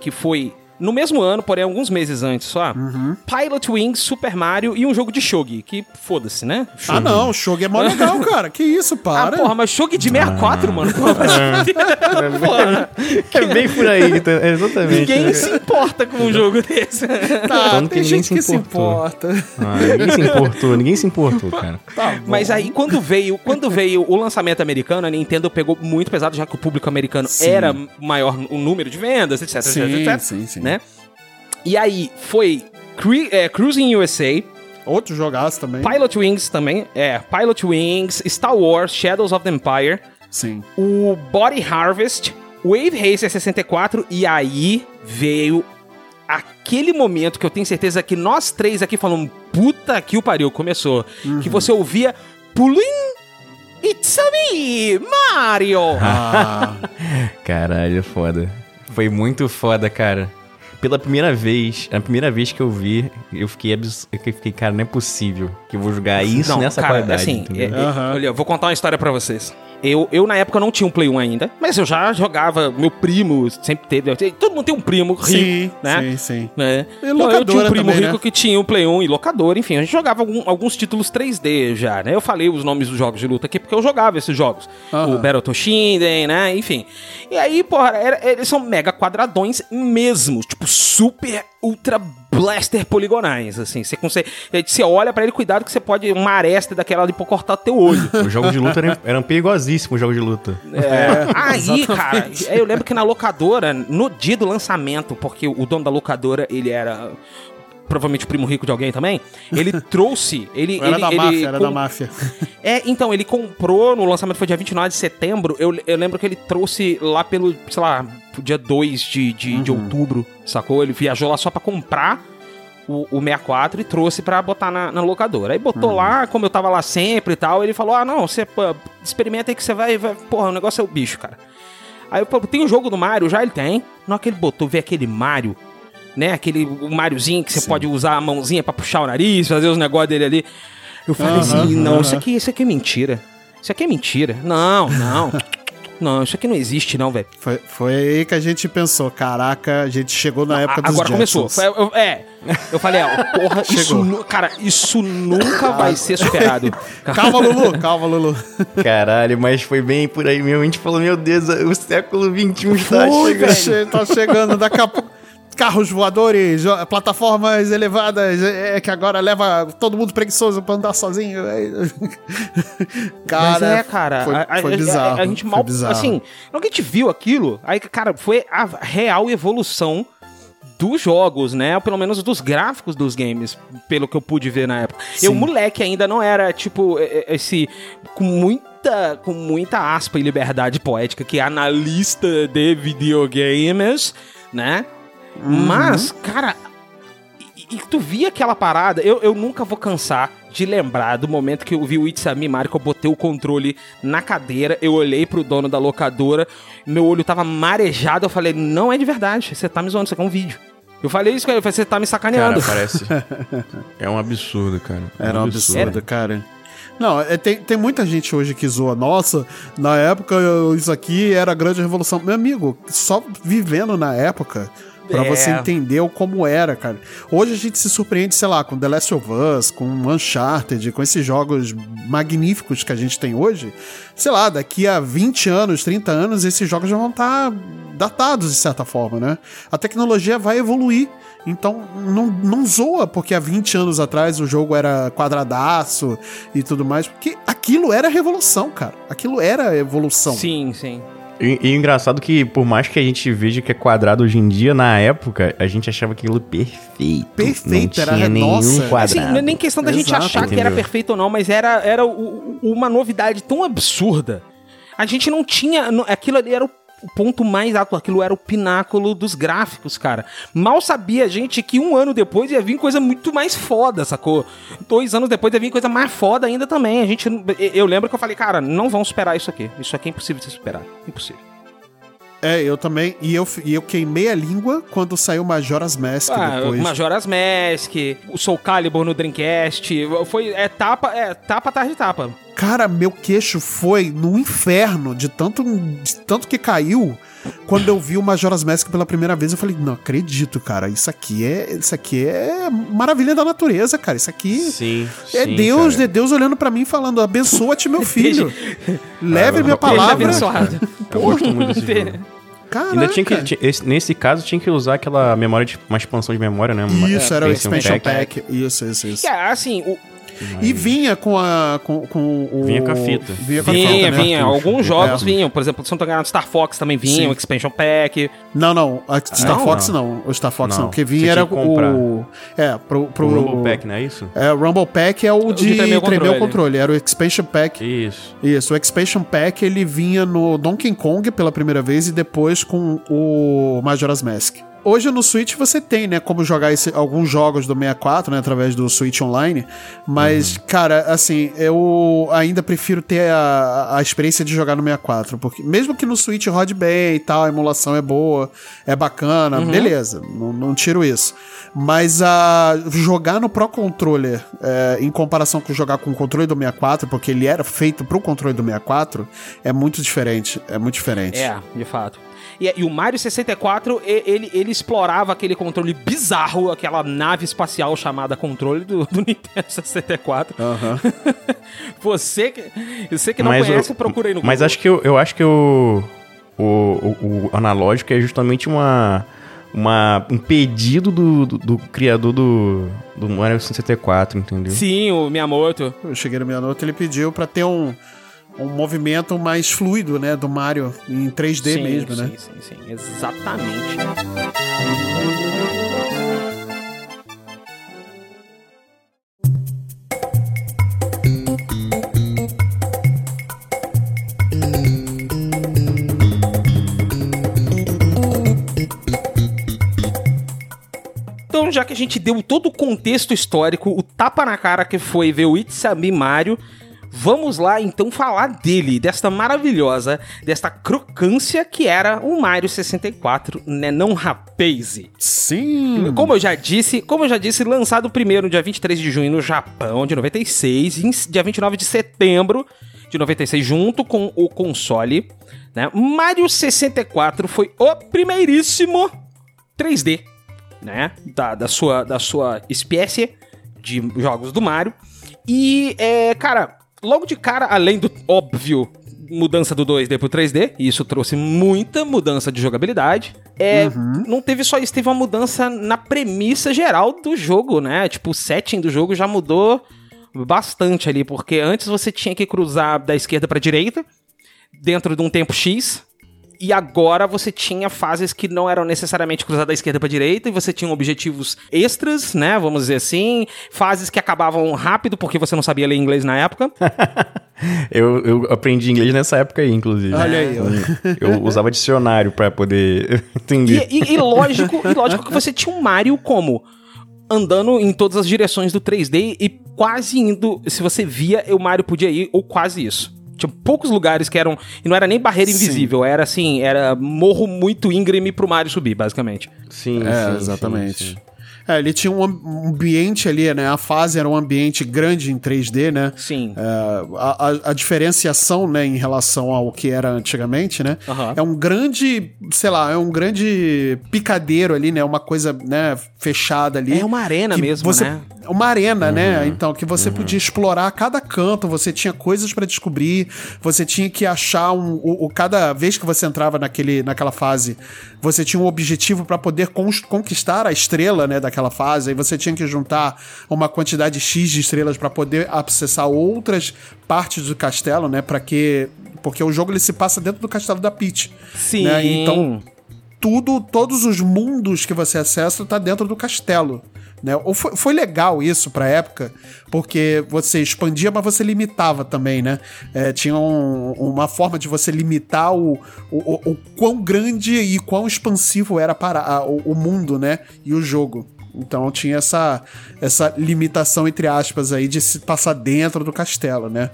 que foi no mesmo ano, porém alguns meses antes só, Uhum. Pilot Wings, Super Mario e um jogo de shogi, que foda-se, né? Ah, não, o Shogi é mó legal, cara. Que isso, Ah, para. porra, mas shogi de 64, mano. Porra, É bem por aí, tá- é exatamente. ninguém né? se importa com um jogo desse. Tá, Tanto tem que ninguém gente se que se importa. Ah, ninguém se importou, ninguém se importou, cara. Tá. Mas aí, quando veio, quando veio o lançamento americano, a Nintendo pegou muito pesado, já que o público americano Sim. era maior o número de vendas, etc, Sim, etc, etc, sim, sim. né? E aí, foi Cru- é, Cruising USA, Outro jogaço também. Pilot Wings também, é, Pilot Wings, Star Wars, Shadows of the Empire, Sim. o Body Harvest, Wave Racer 64, e aí veio aquele momento que eu tenho certeza que nós três aqui falamos, puta que o pariu, começou. Que você ouvia Pulim, It's a me, Mario! Ah, Caralho, foda. Foi muito foda, cara. Pela primeira vez, a primeira vez que eu vi, eu fiquei abs... eu fiquei, cara, não é possível que eu vou jogar isso Não, nessa cara, qualidade, assim, é- é- Aham. olha, eu vou contar uma história pra vocês. Eu, eu, na época, não tinha um Play 1 ainda, mas eu já jogava, meu primo sempre teve, todo mundo tem um primo rico, sim, né? sim, sim. E Então, eu tinha um primo também, rico né? que tinha um Play 1 e locador, enfim, a gente jogava algum- alguns títulos 3D já, né? Eu falei os nomes dos jogos de luta aqui porque eu jogava esses jogos. Aham. O Battle Shinden, né? Enfim. E aí, porra, era- eles são mega quadradões mesmo, tipo super ultra blaster poligonais, assim. Você consegue, você olha pra ele, cuidado que você pode uma aresta daquela ali pra cortar teu olho. Os jogos de luta eram, eram perigosíssimos, os jogos de luta. É, aí, cara, eu lembro que na locadora, no dia do lançamento, porque o dono da locadora, ele era provavelmente o primo rico de alguém também, ele trouxe, ele... Era ele, da ele máfia, era com- da máfia. É, então, ele comprou, no lançamento foi dia 29 de setembro, eu, eu lembro que ele trouxe lá pelo, sei lá, dia 2 de, de, de Uhum. outubro, sacou? Ele viajou lá só pra comprar o, o 64 e trouxe pra botar na, na locadora. Aí Uhum. botou lá, como eu tava lá sempre e tal, ele falou, ah, não, você experimenta aí que você vai, vai... Porra, o negócio é o bicho, cara. Aí eu falei, tem o jogo do Mario? Já ele tem. Na hora que ele botou, ver aquele Mario, né? Aquele Mariozinho que você pode usar a mãozinha pra puxar o nariz, fazer os negócios dele ali. Eu falei Aham, assim, não, isso aqui, isso aqui é mentira. Isso aqui é mentira. Não, não. Não, isso aqui não existe, não, velho. Foi, foi aí que a gente pensou, caraca, a gente chegou na época A- dos Agora começou. Eu- é. Eu falei, ó, porra, isso, cara, isso nunca vai ser superado. Calma, Lulu, calma, Lulu. Caralho, mas foi bem por aí mesmo. A gente falou, meu Deus, o século XXI está chegando. che- tá chegando daqui a pouco. Carros voadores, plataformas elevadas, é, é que agora leva todo mundo preguiçoso pra andar sozinho. é. Cara, Mas é, cara, foi, a, foi a- bizarro. A, a gente mal, bizarro. assim, no que a gente viu aquilo, aí, cara, foi a real evolução dos jogos, né? Ou pelo menos dos gráficos dos games, pelo que eu pude ver na época. Eu, Sim. moleque, ainda não era, tipo, esse... Com muita, com muita aspa e liberdade poética, que é analista de videogames, né? Uhum. Mas, cara, e, e tu via aquela parada, eu, eu nunca vou cansar de lembrar do momento que eu vi o It's a Me Mario, que eu botei o controle na cadeira, eu olhei pro dono da locadora, meu olho tava marejado, eu falei, não é de verdade, você tá me zoando, isso aqui é um vídeo. Eu falei isso com ele, eu falei, você tá me Cara, sacaneando. parece. É um absurdo, cara. É Era um absurdo, cara. Não, é, tem, tem muita gente hoje que zoa. Nossa, na época eu- isso aqui era a grande revolução. Meu amigo, só vivendo na época. Pra É. você entender o como era, cara. Hoje a gente se surpreende, sei lá, com The Last of Us, com Uncharted, com esses jogos magníficos que a gente tem hoje. Sei lá, daqui a 20 anos, 30 anos, esses jogos já vão estar datados de certa forma, né? A tecnologia vai evoluir. Então, não, não zoa porque há 20 anos atrás o jogo era quadradaço e tudo mais. Porque aquilo era revolução, cara. Aquilo era evolução. Sim, sim. E, e o engraçado que, por mais que a gente veja que é quadrado hoje em dia, na época, a gente achava aquilo perfeito. Perfeito, não era- tinha nenhum nossa. quadrado. Assim, não é nem questão da gente Exato, achar que era entendeu? perfeito ou não, mas era, era o- uma novidade tão absurda. A gente não tinha. Aquilo ali era o o ponto mais alto, aquilo era o pináculo dos gráficos, cara. Mal sabia a gente que um ano depois ia vir coisa muito mais foda, sacou? Dois anos depois ia vir coisa mais foda ainda também. A gente. Eu lembro que eu falei, cara, não vão superar isso aqui. Isso aqui é impossível de ser superado. Impossível. É, eu também. E eu, e eu queimei a língua quando saiu Majora's Mask Ah, depois. Majora's Mask, o Soul Calibur no Dreamcast. Foi. É tapa, é tapa atrás de tapa. Cara, meu queixo foi no inferno de tanto, de tanto que caiu. Quando eu vi o Majora's Mask pela primeira vez, eu falei, não acredito, cara. Isso aqui é, isso aqui é maravilha da natureza, cara. Isso aqui Sim, é sim, Deus, cara. é Deus olhando pra mim e falando: "Abençoa-te, meu filho. Leve Ah, minha eu- palavra". Abençoado. Eu gosto muito desse jogo. Caraca. Ainda tinha que, nesse caso, tinha que usar aquela memória de uma expansão de memória, né? Uma- Isso, era o expansion expansion pack. Isso, isso, isso. É, assim, o, E vinha com a com, com o Vinha com a fita. Vinha com a vinha, fita, né? vinha. Alguns jogos É. vinham. Por exemplo, se não tô enganado, Star Fox também vinha, Sim. o Expansion Pack. Não, não. A Star não? Fox não. O Star Fox não. Não. Porque vinha era o. É, pro. pro O Rumble Pack, não é isso? É, o Rumble Pack é o de, de tremer o tremer o controle. controle. Era o Expansion Pack. Isso. Isso, o Expansion Pack ele vinha no Donkey Kong pela primeira vez e depois com o Majora's Mask. Hoje no Switch você tem, né, como jogar esse- alguns jogos do 64, né, através do Switch Online, mas, cara, assim, eu ainda prefiro ter a, a experiência de jogar no 64, porque mesmo que no Switch rode bem e tal, a emulação é boa, é bacana, beleza, não, não tiro isso. Mas a jogar no Pro Controller, é, em comparação com jogar com o controle do 64, porque ele era feito pro controle do 64, é muito diferente, é muito diferente. É, de fato. E, e o Mario 64, e- ele, ele explorava aquele controle bizarro, aquela nave espacial chamada controle do, do Nintendo 64. Aham. Você que, você que não Mas conhece, eu- procura aí no Mas Google. acho que eu, eu acho que o, o, o, o analógico é justamente uma, uma, um pedido do, do, do criador do, do Mario 64, entendeu? Sim, o Miyamoto. Eu cheguei no minha nota, ele pediu pra ter um, um movimento mais fluido, né, do Mario em 3D sim, mesmo, sim, né? Sim, sim, exatamente. Então, já que a gente deu todo o contexto histórico, o tapa na cara que foi ver o It's a Me Mario, vamos lá então falar dele, desta maravilhosa, desta crocância que era o Mario 64, né, não rapaz. Sim! Como eu já disse, como eu já disse, lançado primeiro no dia 23 de junho no Japão de 96 e dia 29 de setembro de 96 junto com o console, né? Mario 64 foi o primeiríssimo 3D, né, da, da sua da sua espécie de jogos do Mario. E é, cara, logo de cara, além do óbvio mudança do 2D pro 3D, e isso trouxe muita mudança de jogabilidade. É, não teve só isso, teve uma mudança na premissa geral do jogo, né? Tipo, o setting do jogo já mudou bastante ali, porque antes você tinha que cruzar da esquerda pra direita, dentro de um tempo X, e agora você tinha fases que não eram necessariamente cruzar da esquerda pra direita, e você tinha objetivos extras, né? Vamos dizer assim. Fases que acabavam rápido, porque você não sabia ler inglês na época. Eu, eu aprendi inglês nessa época aí, inclusive. Olha aí, ó. Eu usava dicionário pra poder entender. E, e- e lógico, e lógico que você tinha um Mario como? Andando em todas as direções do 3D e quase indo. Se você via, o Mario podia ir, ou quase isso. Tinha poucos lugares que eram. E não era nem barreira Sim. invisível, era assim, era morro muito íngreme pro Mario subir, basicamente. Sim, É, sim, exatamente. sim, sim. É, ele tinha um am- ambiente ali, né? A fase era um ambiente grande em 3D, né? Sim. É, a, a- a diferenciação, né, em relação ao que era antigamente, né? Aham. É um grande, sei lá, é um grande picadeiro ali, né? Uma coisa, né, fechada ali. É uma arena mesmo, você, né? Uma arena, né? Então, que você podia explorar cada canto, você tinha coisas pra descobrir, você tinha que achar um. O, o- cada vez que você entrava naquele, naquela fase, você tinha um objetivo pra poder conquistar a estrela, né, daquela fase, aí você tinha que juntar uma quantidade X de estrelas pra poder acessar outras partes do castelo, né? Para que. Porque o jogo ele se passa dentro do castelo da Peach. Sim. né? Então, tudo, todos os mundos que você acessa tá dentro do castelo. Né? Ou foi, foi legal isso pra época, porque você expandia, mas você limitava também, né? É, tinha um- uma forma de você limitar o, o, o- o quão grande e quão expansivo era para a- o, o mundo, né? E o jogo. Então tinha essa, essa limitação, entre aspas, aí, de se passar dentro do castelo, né?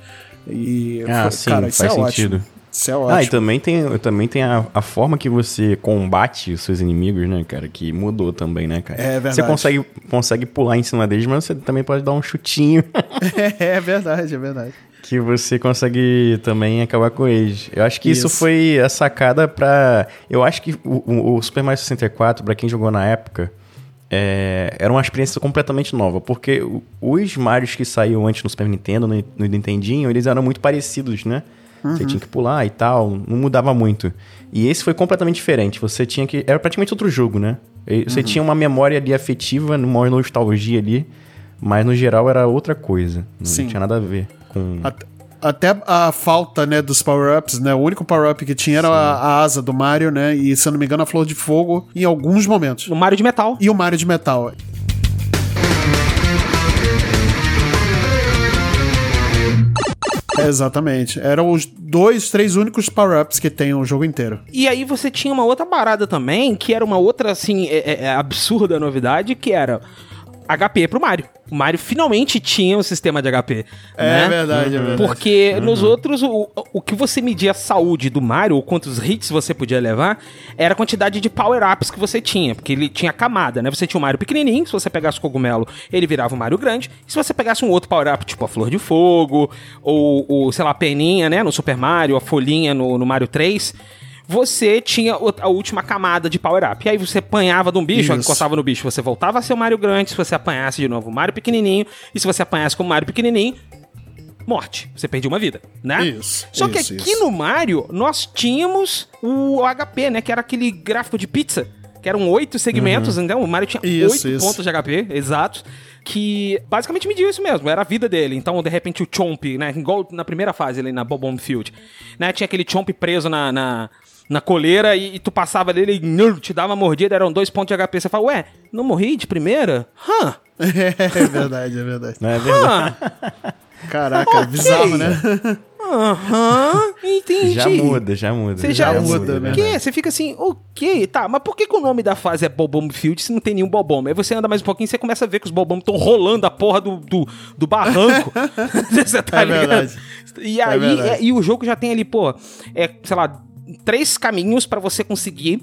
E, Ah, foi- sim, cara, isso faz é sentido. ótimo. Isso é Ah, e ótimo. também tem, também tem a, a forma que você combate os seus inimigos, né, cara? Que mudou também, né, cara? É verdade. Você consegue, consegue pular em cima deles, mas você também pode dar um chutinho é verdade, é verdade. que você consegue também acabar com eles. Eu acho que isso, Isso. foi a sacada pra... Eu acho que o, o- Super Mario 64, pra quem jogou na época, é, era uma experiência completamente nova. Porque os Marios que saíam antes no Super Nintendo, no, no Nintendinho, eles eram muito parecidos, né? Você tinha que pular e tal, não mudava muito. E esse foi completamente diferente. Você tinha que. Era praticamente outro jogo, né? Você tinha uma memória ali afetiva, uma nostalgia ali, mas no geral era outra coisa. Não Sim. tinha nada a ver com. At- Até a falta, né, dos power-ups, né? O único power-up que tinha era a, a asa do Mario, né? E, se eu não me engano, a flor de fogo em alguns momentos. No Mario de metal. E o Mario de metal. Exatamente. Eram os dois, três únicos power-ups que tem o jogo inteiro. E aí você tinha uma outra parada também, que era uma outra, assim, é- é- é absurda novidade, que era HP pro Mario. O Mario finalmente tinha um sistema de HP. né? verdade, é verdade. Porque nos outros, o, o que você media a saúde do Mario, ou quantos hits você podia levar, era a quantidade de power-ups que você tinha. Porque ele tinha camada, né? Você tinha o Mario pequenininho, se você pegasse o cogumelo, ele virava um Mario grande. E se você pegasse um outro power-up, tipo a Flor de Fogo, ou, ou, sei lá, a peninha, né? No Super Mario, a folhinha no, no Mario 3... Você tinha a última camada de power-up. E aí você apanhava de um bicho, encostava no bicho, você voltava a ser o Mario grande. Se você apanhasse de novo o Mario pequenininho. E se você apanhasse com o Mario pequenininho, morte. Você perdeu uma vida, né? Isso, Só que isso, aqui isso. no Mario, nós tínhamos o HP, né? Que era aquele gráfico de pizza. Que eram oito segmentos, então o Mario tinha Uhum. Isso, oito pontos de HP, exatos. Que basicamente mediu isso mesmo, era a vida dele. Então, de repente, o Chomp, né? Igual na primeira fase ali na Bobomb Field, né? Tinha aquele Chomp preso na, na, na coleira e, e tu passava dele e te dava uma mordida, eram dois pontos de HP. Você fala, ué, não morri de primeira? Hã? é verdade, é verdade. Não é verdade? Caraca, bizarro, né? Aham, entendi. Já muda, já muda. Você já, Já muda, né? O quê? Você fica assim, ok, tá, mas por que, que o nome da fase é Bobomb Field se não tem nenhum Bobomb? Aí você anda mais um pouquinho e você começa a ver que os Bobomb estão rolando a porra do, do, do barranco. você tá É ligado? verdade. E É aí, verdade. é- e o jogo já tem ali, pô, é, sei lá, três caminhos pra você conseguir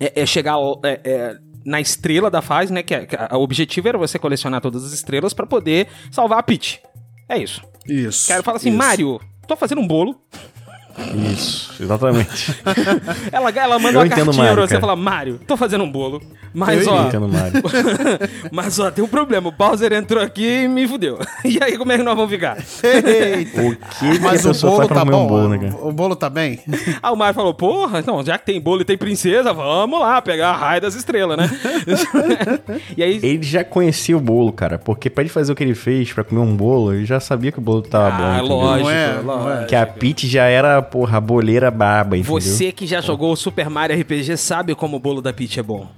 é, é chegar é, é, na estrela da fase, né? Que, é- que a- o objetivo era você colecionar todas as estrelas pra poder salvar a Peach. É isso. Isso. Quero falar assim, isso. Mario, tô fazendo um bolo. Isso, exatamente. Ela, ela manda Eu uma cartinha Mario, pra você e fala, Mario, tô fazendo um bolo. Mas, Eu ó. Entendo, Mario. mas ó, tem um problema. O Bowser entrou aqui e me fudeu. E aí, como é que nós vamos ficar? Eita. O que, que Mas a o bolo tá bom? um bolo, né, cara? O bolo tá bem? Aí o Mario falou, porra, então, já que tem bolo e tem princesa, vamos lá pegar a raia das estrelas, né? e aí. Ele já conhecia o bolo, cara, porque pra ele fazer o que ele fez pra comer um bolo, ele já sabia que o bolo tava bom. Ah, entendeu? lógico, Não é, lógico. Que a Peach já era, porra, a boleira baba, entendeu? Você que já jogou o Super Mario RPG sabe como o bolo da Peach é bom.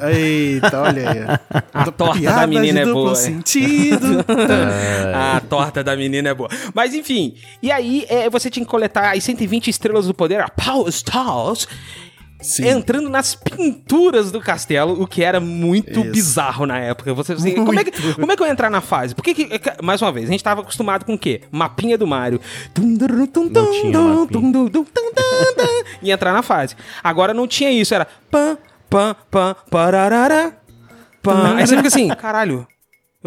Eita, olha aí. A torta da menina é boa. sentido. A torta da menina é boa. Mas enfim, e aí é, você tinha que coletar as 120 estrelas do poder, a Power Stars, Sim. entrando nas pinturas do castelo, o que era muito Isso. bizarro na época. Você assim, como, é que, como é que eu ia entrar na fase? Porque que, mais uma vez, a gente tava acostumado com o quê? Mapinha do Mario. Não tinha mapinha. E entrar na fase. Agora não tinha isso, era pam, pam, pam, pararara. pá. Aí você fica assim, caralho,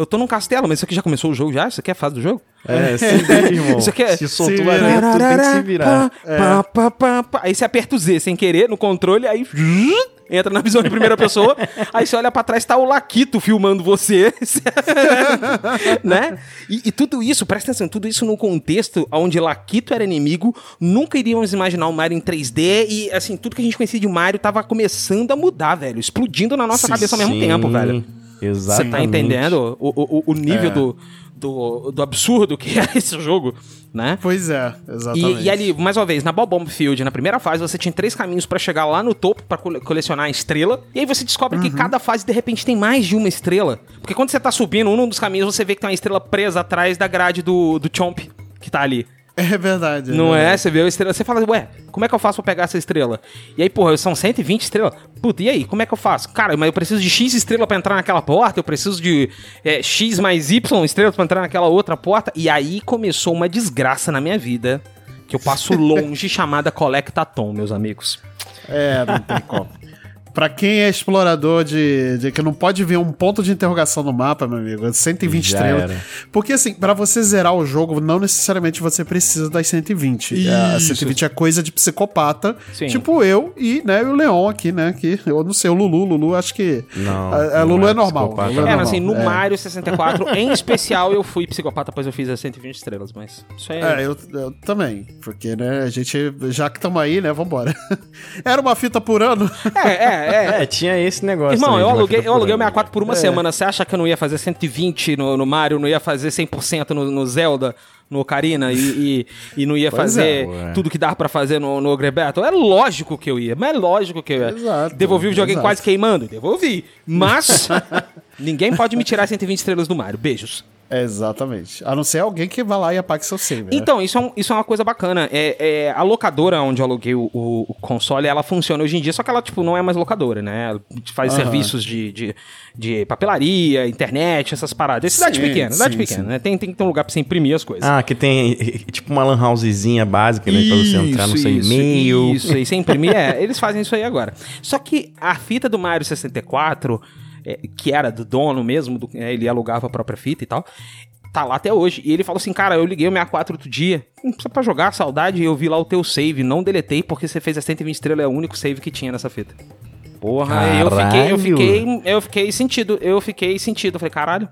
eu tô num castelo, mas isso aqui já começou o jogo já? Isso aqui é a fase do jogo? É, sim, irmão. Isso aqui é- Se soltou lá dentro, tem que se virar. Pá, pá, pá, pá. Aí você aperta o Z sem querer no controle, aí entra na visão de primeira pessoa. aí você olha pra trás, tá o Laquito filmando você. né? E, e tudo isso, presta atenção, tudo isso num contexto onde Laquito era inimigo, nunca iríamos imaginar o Mario em 3D e, assim, tudo que a gente conhecia de Mario tava começando a mudar, velho. Explodindo na nossa cabeça ao mesmo Sim, tempo, velho. Você Exatamente. tá entendendo o, o, o nível do, do, do absurdo que é esse jogo, né? Pois é, exatamente. E, e ali, mais uma vez, na Ball Bomb Field, na primeira fase, você tinha três caminhos pra chegar lá no topo pra cole- colecionar a estrela. E aí você descobre Uhum. que cada fase, de repente, tem mais de uma estrela. Porque quando você tá subindo um dos caminhos, você vê que tem uma estrela presa atrás da grade do, do Chomp, que tá ali. É verdade. Não é? Você vê a estrela, você fala, ué, como é que eu faço pra pegar essa estrela? E aí, porra, são 120 estrelas. Puta, e aí, como é que eu faço? Cara, mas eu preciso de X estrela pra entrar naquela porta, eu preciso de é, X mais Y estrelas pra entrar naquela outra porta. E aí começou uma desgraça na minha vida, que eu passo longe, chamada Colectatom, meus amigos. É, não tem como. Pra quem é explorador de, de que não pode ver um ponto de interrogação no mapa, meu amigo, é 120 Já estrelas. era. Porque assim, pra você zerar o jogo, não necessariamente você precisa das 120. A Isso. 120 é coisa de psicopata, Sim. tipo eu e, né, o Leon aqui, né, que eu não sei, o Lulu, Lulu acho que Não, a, a não Lulu é é normal. Lulu É, não. mas assim, no É. Mario 64, em especial, eu fui psicopata, pois eu fiz as 120 estrelas, mas isso aí É, eu, eu também. Porque, né, a gente, já que estamos aí, né, vambora. Era uma fita por ano. É, é, é. É, tinha esse negócio. Irmão, eu aluguei, eu aluguei o por ano. 64 por uma semana. Você acha que eu não ia fazer 120 no, no Mario, não ia fazer 100% no, no Zelda, no Ocarina e, e, e não ia Pois fazer é, tudo que dava pra fazer no, no Ogre Battle? É lógico que eu ia, mas é lógico que eu ia. Exato, Devolvi o videogame exato. quase queimando? Devolvi. Mas ninguém pode me tirar 120 estrelas do Mario. Beijos. Exatamente. A não ser alguém que vá lá e apague seu save. né? Então, isso é, um- isso é uma coisa bacana. É, é, a locadora onde eu aluguei o, o- o console, ela funciona hoje em dia, só que ela, tipo, não é mais locadora, né? Ela faz Aham. serviços de, de, de papelaria, internet, essas paradas. É cidade Sim, pequena, cidade sim, pequena, sim. né? Tem, tem que ter um lugar pra você imprimir as coisas. Ah, que tem tipo uma lan housezinha básica, né? Pra você entrar no seu isso, e-mail. Isso, aí, você imprimir, é, eles fazem isso aí agora. Só que a fita do Mario 64, é, que era do dono mesmo, do- é, ele alugava a própria fita e tal, tá lá até hoje. E ele falou assim, cara, eu liguei o 64 outro dia, hum, só pra jogar, saudade, eu vi lá o teu save, não deletei, porque você fez a 120 estrelas, é o único save que tinha nessa fita. Porra, eu fiquei, eu fiquei, eu fiquei sentido, eu fiquei sentido, eu falei, caralho,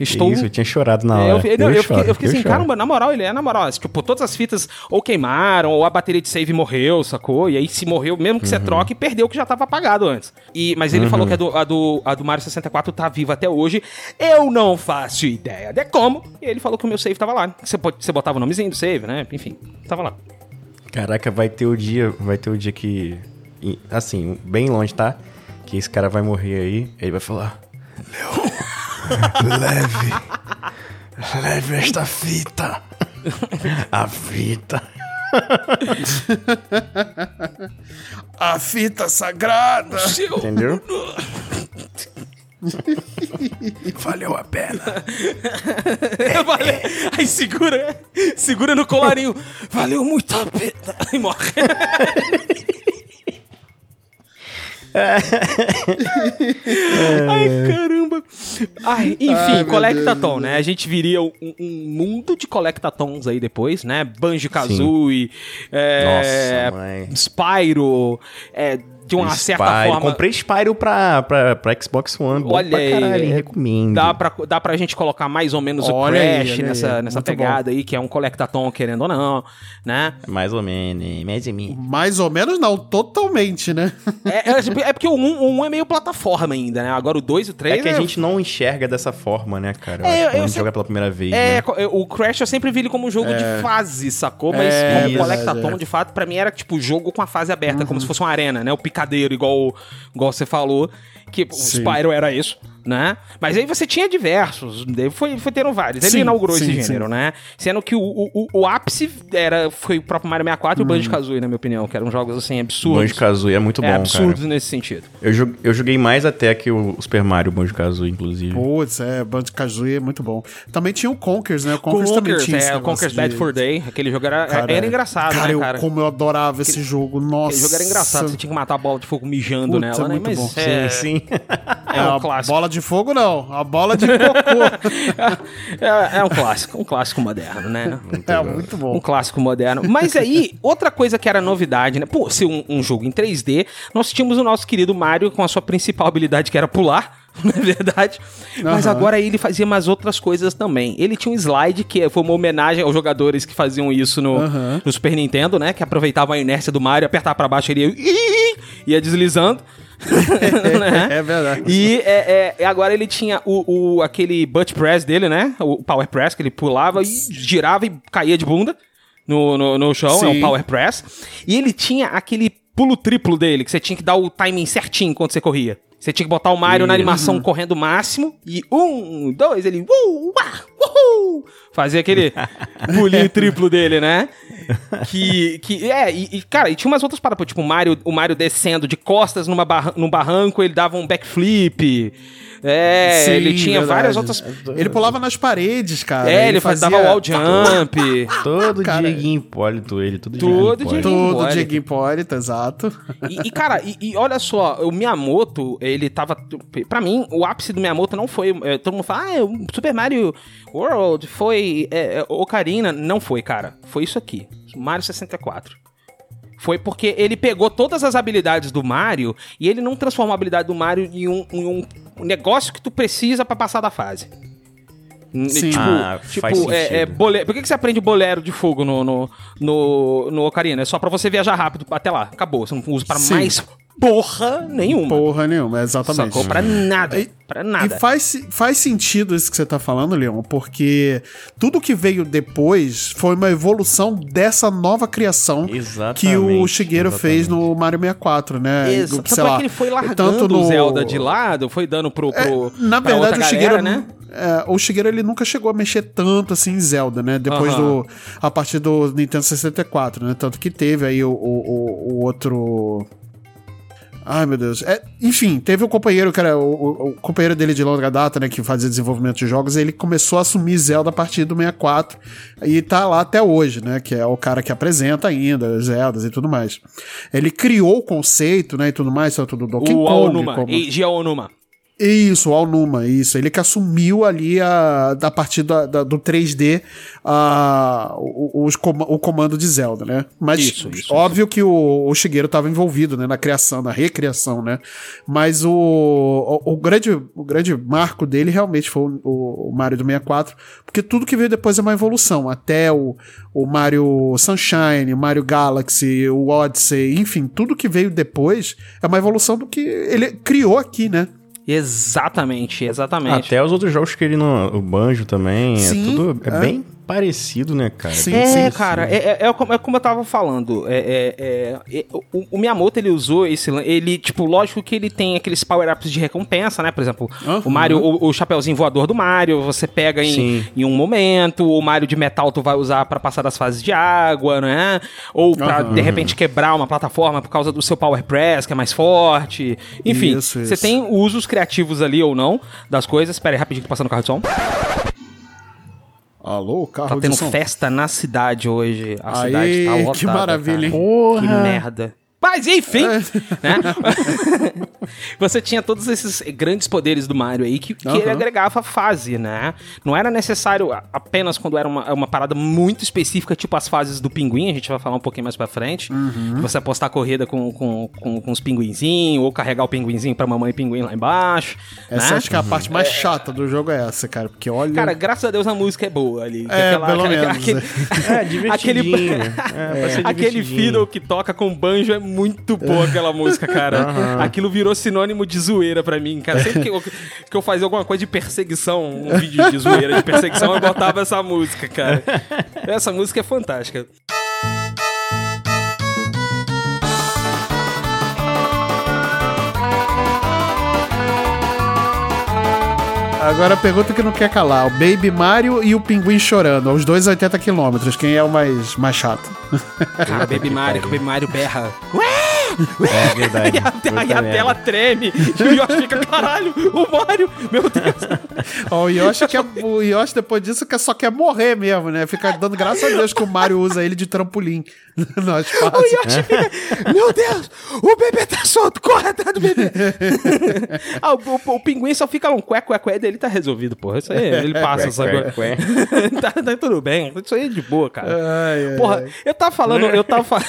estou... Isso, eu tinha chorado na É, hora. eu, não, eu fiquei, choro, eu fiquei assim, choro. caramba, na moral, ele é na moral. Tipo, todas as fitas ou queimaram, ou a bateria de save morreu, sacou? E aí, se morreu, mesmo que você Uhum. troque, perdeu o que já tava apagado antes. E, mas ele falou que a do, a, do, a do Mario 64 tá viva até hoje. Eu não faço ideia de como. E ele falou que o meu save tava lá. Você, pode- você botava o nomezinho do save, né? Enfim, tava lá. Caraca, vai ter o dia, vai ter o dia que assim, bem longe, tá? Que esse cara vai morrer aí, ele vai falar: "Leon, leve. Leve esta fita. A fita. A fita sagrada! Entendeu? Valeu a pena. Valeu. Aí segura, segura no colarinho. Valeu muito a pena. E morre. Ai, caramba. Ai, enfim, Ai, Collectathon, né? A gente viria um, um mundo de Collectatons aí depois, né? Banjo-Kazooie, é, Nossa. Spyro, é, de uma certa Spyro. forma... Comprei Spyro pra, pra, pra Xbox One. Bom Olha pra aí, caralho, é, recomendo. Dá pra, dá pra gente colocar mais ou menos Olha o aí, Crash olha nessa, aí. nessa Muito pegada aí, que é um Collectathon, querendo ou não, né? Mais ou menos, mais ou menos. Mais ou menos não, totalmente, né? É, é, é porque o 1 um, um é meio plataforma ainda, né? Agora o 2 e o 3 É que a gente não enxerga dessa forma, né, cara? Eu É, eu- quando a eu gente sei- joga pela primeira vez, É, né? o Crash eu sempre vi ele como um jogo de fase, sacou? Mas É, como Collectathon, é. de fato, pra mim era tipo jogo com a fase aberta, como se fosse uma arena, né? O picadeiro, igual, igual você falou. Que o Sim. Spyro era isso, né? Mas aí você tinha diversos, foi, foi tendo vários. Ele Sim, inaugurou sim, esse gênero, sim. né? Sendo que o, o, o- ápice era, foi o próprio Mario 64 e o Banjo-Kazooie, na minha opinião, que eram jogos, assim, absurdos. Banjo-Kazooie é muito bom, é, cara. absurdos nesse sentido. Eu, eu joguei mais até que o Super Mario Banjo-Kazooie, inclusive. Putz, é, Banjo-Kazooie é muito bom. Também tinha o Conkers, né? O Conkers, também tinha é, o Conker's de- Bad for Day, aquele jogo era, Cara, era engraçado, cara, né, eu- cara? como eu adorava esse jogo, nossa. Aquele jogo era engraçado, você tinha que matar a bola de fogo mijando Putz, nela, é né? muito Mas bom. é, Sim, sim. É, a um clássico. bola de fogo não, a bola de cocô. É, é um clássico, um clássico moderno, né? é muito Um bom. clássico moderno. Mas aí, outra coisa que era novidade, né? Por ser um, um jogo em 3D, nós tínhamos o nosso querido Mario com a sua principal habilidade, que era pular. Não é verdade? Mas Aham. agora ele fazia umas outras coisas também. Ele tinha um slide que foi uma homenagem aos jogadores que faziam isso no, Aham. no Super Nintendo, né? Que aproveitavam a inércia do Mario, apertava pra baixo, ele ia, ia deslizando. né? É verdade. E é, é, agora ele tinha o, o- aquele butt press dele, né? O power press, que ele pulava e girava e caía de bunda no, no, no chão, é Sim. o power press. E ele tinha aquele pulo triplo dele, que você tinha que dar o timing certinho quando você corria. Você tinha que botar o Mario na animação correndo o máximo. E um, dois, ele. Uh, uhul, fazia aquele pulinho triplo dele, né? Que. que é, e, e, cara, e tinha umas outras paradas, tipo, o Mario, o Mario descendo de costas numa barra, num barranco, ele dava um backflip. É, Sim, ele tinha verdade. várias outras. Ele pulava nas paredes, cara. É, ele fazia dava wall jump. Todo Cara. Dieguinho Hipólito, ele, tudo Todo Dieguinho Hipólito. Hipólito. Dieguinho Hipólito, exato. E, e, cara, e, e olha só, o Miyamoto, ele tava. Pra mim, o ápice do Miyamoto não foi. é, todo mundo fala, ah, o Super Mario World foi é, é, Ocarina. Não foi, cara. Foi isso aqui: Mario 64. Foi porque ele pegou todas as habilidades do Mario e ele não transformou a habilidade do Mario em um, em um negócio que tu precisa pra passar da fase. Sim. Tipo, Ah, faz tipo é, é Por que, que você aprende bolero de fogo no, no, no, no Ocarina? É só pra você viajar rápido até lá. Acabou. Você não usa pra Sim. mais porra nenhuma. Porra nenhuma, exatamente. Sacou? Pra nada. E- pra nada. E faz, faz sentido isso que você tá falando, Leon, porque tudo que veio depois foi uma evolução dessa nova criação que o Exatamente, Shigeru fez no Mario 64, né? Exa- Do- Tanto é que ele foi largando tanto no- o Zelda de lado, foi dando pro. pro Na pra verdade, outra o Shigeru, galera, né? é, o Shigeru ele nunca chegou a mexer tanto assim em Zelda, né? Depois Aham. do. A partir do Nintendo 64, né? Tanto que teve aí o, o, o- o outro. Ai, meu Deus. É, enfim, teve o companheiro, que era o, o- o companheiro dele de longa data, né? Que fazia desenvolvimento de jogos, ele começou a assumir Zelda a partir do 64 e tá lá até hoje, né? Que é o cara que apresenta ainda Zeldas e tudo mais. Ele criou o conceito, né? E tudo mais, tanto do Donkey O Kong. Aonuma. como- Eiji Aonuma. Isso, o Alnuma, isso. Ele que assumiu ali a, da partir da, da- do 3D a, o, os o comando de Zelda, né? Mas Isso, isso, óbvio que o, o Shigeru estava envolvido né, na criação, na recriação, né? Mas o, o, o grande, o grande marco dele realmente foi o, o- o Mario do 64, porque tudo que veio depois é uma evolução. Até o, o Mario Sunshine, o Mario Galaxy, o Odyssey, enfim, tudo que veio depois é uma evolução do que ele criou aqui, né? Exatamente, exatamente. Até os outros jogos que ele no. O Banjo também. Sim, é tudo. É, é. bem parecido, né, cara? Sim, É, parecido. cara, é, é- é como, é como eu tava falando. É, é- é- é- o, o Miyamoto ele usou esse. Ele, tipo, lógico que ele tem aqueles power-ups de recompensa, né? Por exemplo, Aham. o Mario, o, o chapeuzinho voador do Mario, você pega em, Sim. em um momento. O Mario de metal tu vai usar pra passar das fases de água, né? Ou pra, Aham. de repente, quebrar uma plataforma por causa do seu power press, que é mais forte. Enfim, Isso, você isso. tem usos criativos ali ou não das coisas. Espera aí, rapidinho, tô passando o carro de som. Alô, carro Tá de tendo festa na cidade hoje. A Aê, cidade tá lotada. que maravilha, cara. hein? Que merda. Mas enfim, né? Você tinha todos esses grandes poderes do Mario aí que, que ele Aham. agregava fase, né? Não era necessário apenas quando era uma, uma parada muito específica, tipo as fases do pinguim, a gente vai falar um pouquinho mais pra frente. Uhum. Você apostar a corrida com, com, com, com os pinguinzinhos, ou carregar o pinguinzinho pra mamãe pinguim lá embaixo. Essa né? acho que é a parte mais chata do jogo é essa, cara. Porque olha. Cara, graças a Deus a música é boa ali. É, pelo menos, Aquele, É, divertidinho. É, pra ser aquele fiddle que toca com banjo é muito boa aquela música, cara. Aquilo virou sinônimo de zoeira pra mim, cara. Sempre que eu, que eu fazia alguma coisa de perseguição, um vídeo de zoeira de perseguição, eu botava essa música, cara. Essa música é fantástica. Agora a pergunta que não quer calar: o Baby Mario e o Pinguim chorando, aos 280 km. Quem é o mais, mais chato? Cara, Baby Mario, que o Baby Mario berra. É verdade. E a, e a tela treme. E o Yoshi fica, caralho, o Mario, meu Deus. Ó, o Yoshi, quer, o Yoshi, depois disso, quer, só quer morrer mesmo, né? Fica dando graças a Deus que o Mario usa ele de trampolim no espaço. O Yoshi fica, meu Deus, o bebê tá solto, corre atrás do bebê. ah, o, o- o pinguim só fica um cué, cué, cué, dele tá resolvido, porra. Isso aí, ele passa, sabe? Cué, tá, tá tudo bem, isso aí é de boa, cara. Ai, ai, Porra, ai. eu tava falando, eu tava, fa-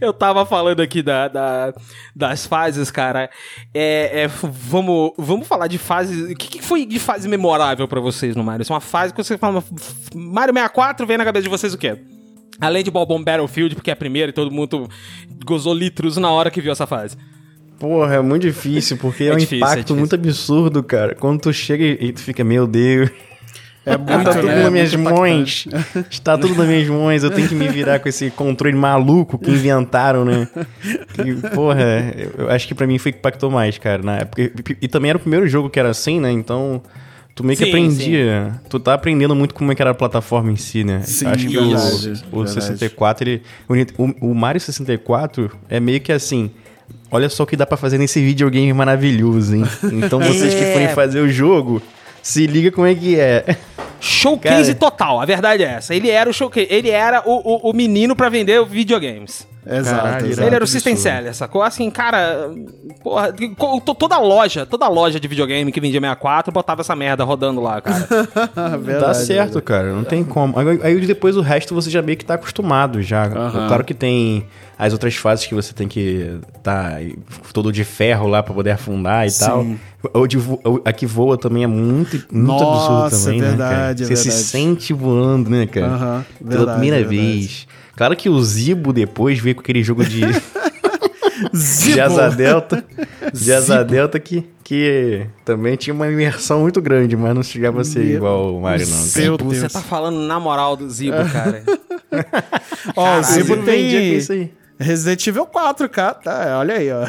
eu tava falando aqui da, da- das fases, cara. É, é, vamos, vamos falar de fases. O que, que foi de fase memorável pra vocês no Mario? Isso é uma fase que você fala, Mario 64, vem na cabeça de vocês o quê? Além de Bobon Battlefield, porque é a primeira e todo mundo gozou litros na hora que viu essa fase. Porra, é muito difícil, porque é, É um difícil, é impacto difícil. muito absurdo, cara. Quando tu chega e tu fica, meu Deus. É muito, Tá tudo né? nas minhas Muito mãos. Está tudo nas minhas mãos. Eu tenho que me virar com esse controle maluco que inventaram, né? E, porra, eu acho que pra mim foi que impactou mais, cara, na época. E, e também era o primeiro jogo que era assim, né? Então, tu meio que Sim, aprendia. Tu tá aprendendo muito como é que era a plataforma em si, né? Sim, acho que verdade, o, o verdade. 64, ele. O, o Mario 64 é meio que assim. Olha só o que dá pra fazer nesse videogame maravilhoso, hein? Então vocês que É. forem fazer o jogo, se liga como é que é. Showcase Cara. total, a verdade é essa. Ele era o showcase, ele era o, o, o menino pra vender videogames. Exato, Caralho, exato. ele era o System Seller, sacou? Assim, cara, porra, toda loja, toda loja de videogame que vendia 64 botava essa merda rodando lá, cara. Verdade, Tá certo, cara, não tem como. Aí depois o resto você já meio que tá acostumado já. Aham. Claro que tem as outras fases que você tem que tá todo de ferro lá pra poder afundar e Sim. tal. De vo- a que voa também é muito, muito Nossa, absurdo também, é né, cara? verdade, é Você se verdade. sente voando, né, cara? Pela verdade, primeira verdade. vez. Claro que o Zibo depois veio com aquele jogo de, Zibo. de asa delta. De asa delta que, que também tinha uma imersão muito grande, mas não chegava a ser Meu- igual o Mario, não. Meu Você Deus. tá falando na moral do Zibo, cara. Ó, o Zibo vendia com tem isso aí. Resident Evil 4, cara. Tá, olha aí, ó.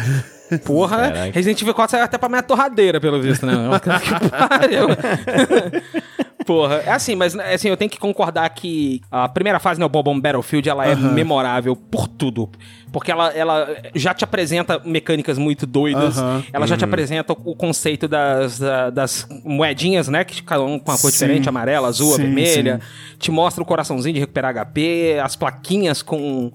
Porra, Caraca. Resident Evil 4 saiu até pra minha torradeira, pelo visto, né? Que pariu. Porra, é assim, mas assim, eu tenho que concordar que a primeira fase, né, o Bobon Battlefield, ela é memorável por tudo. Porque ela, ela já te apresenta mecânicas muito doidas, ela já te apresenta o conceito das, da- das moedinhas, né? Que cada um com uma cor Sim. diferente, amarela, azul, Sim, vermelha. Te mostra o coraçãozinho de recuperar HP, as plaquinhas com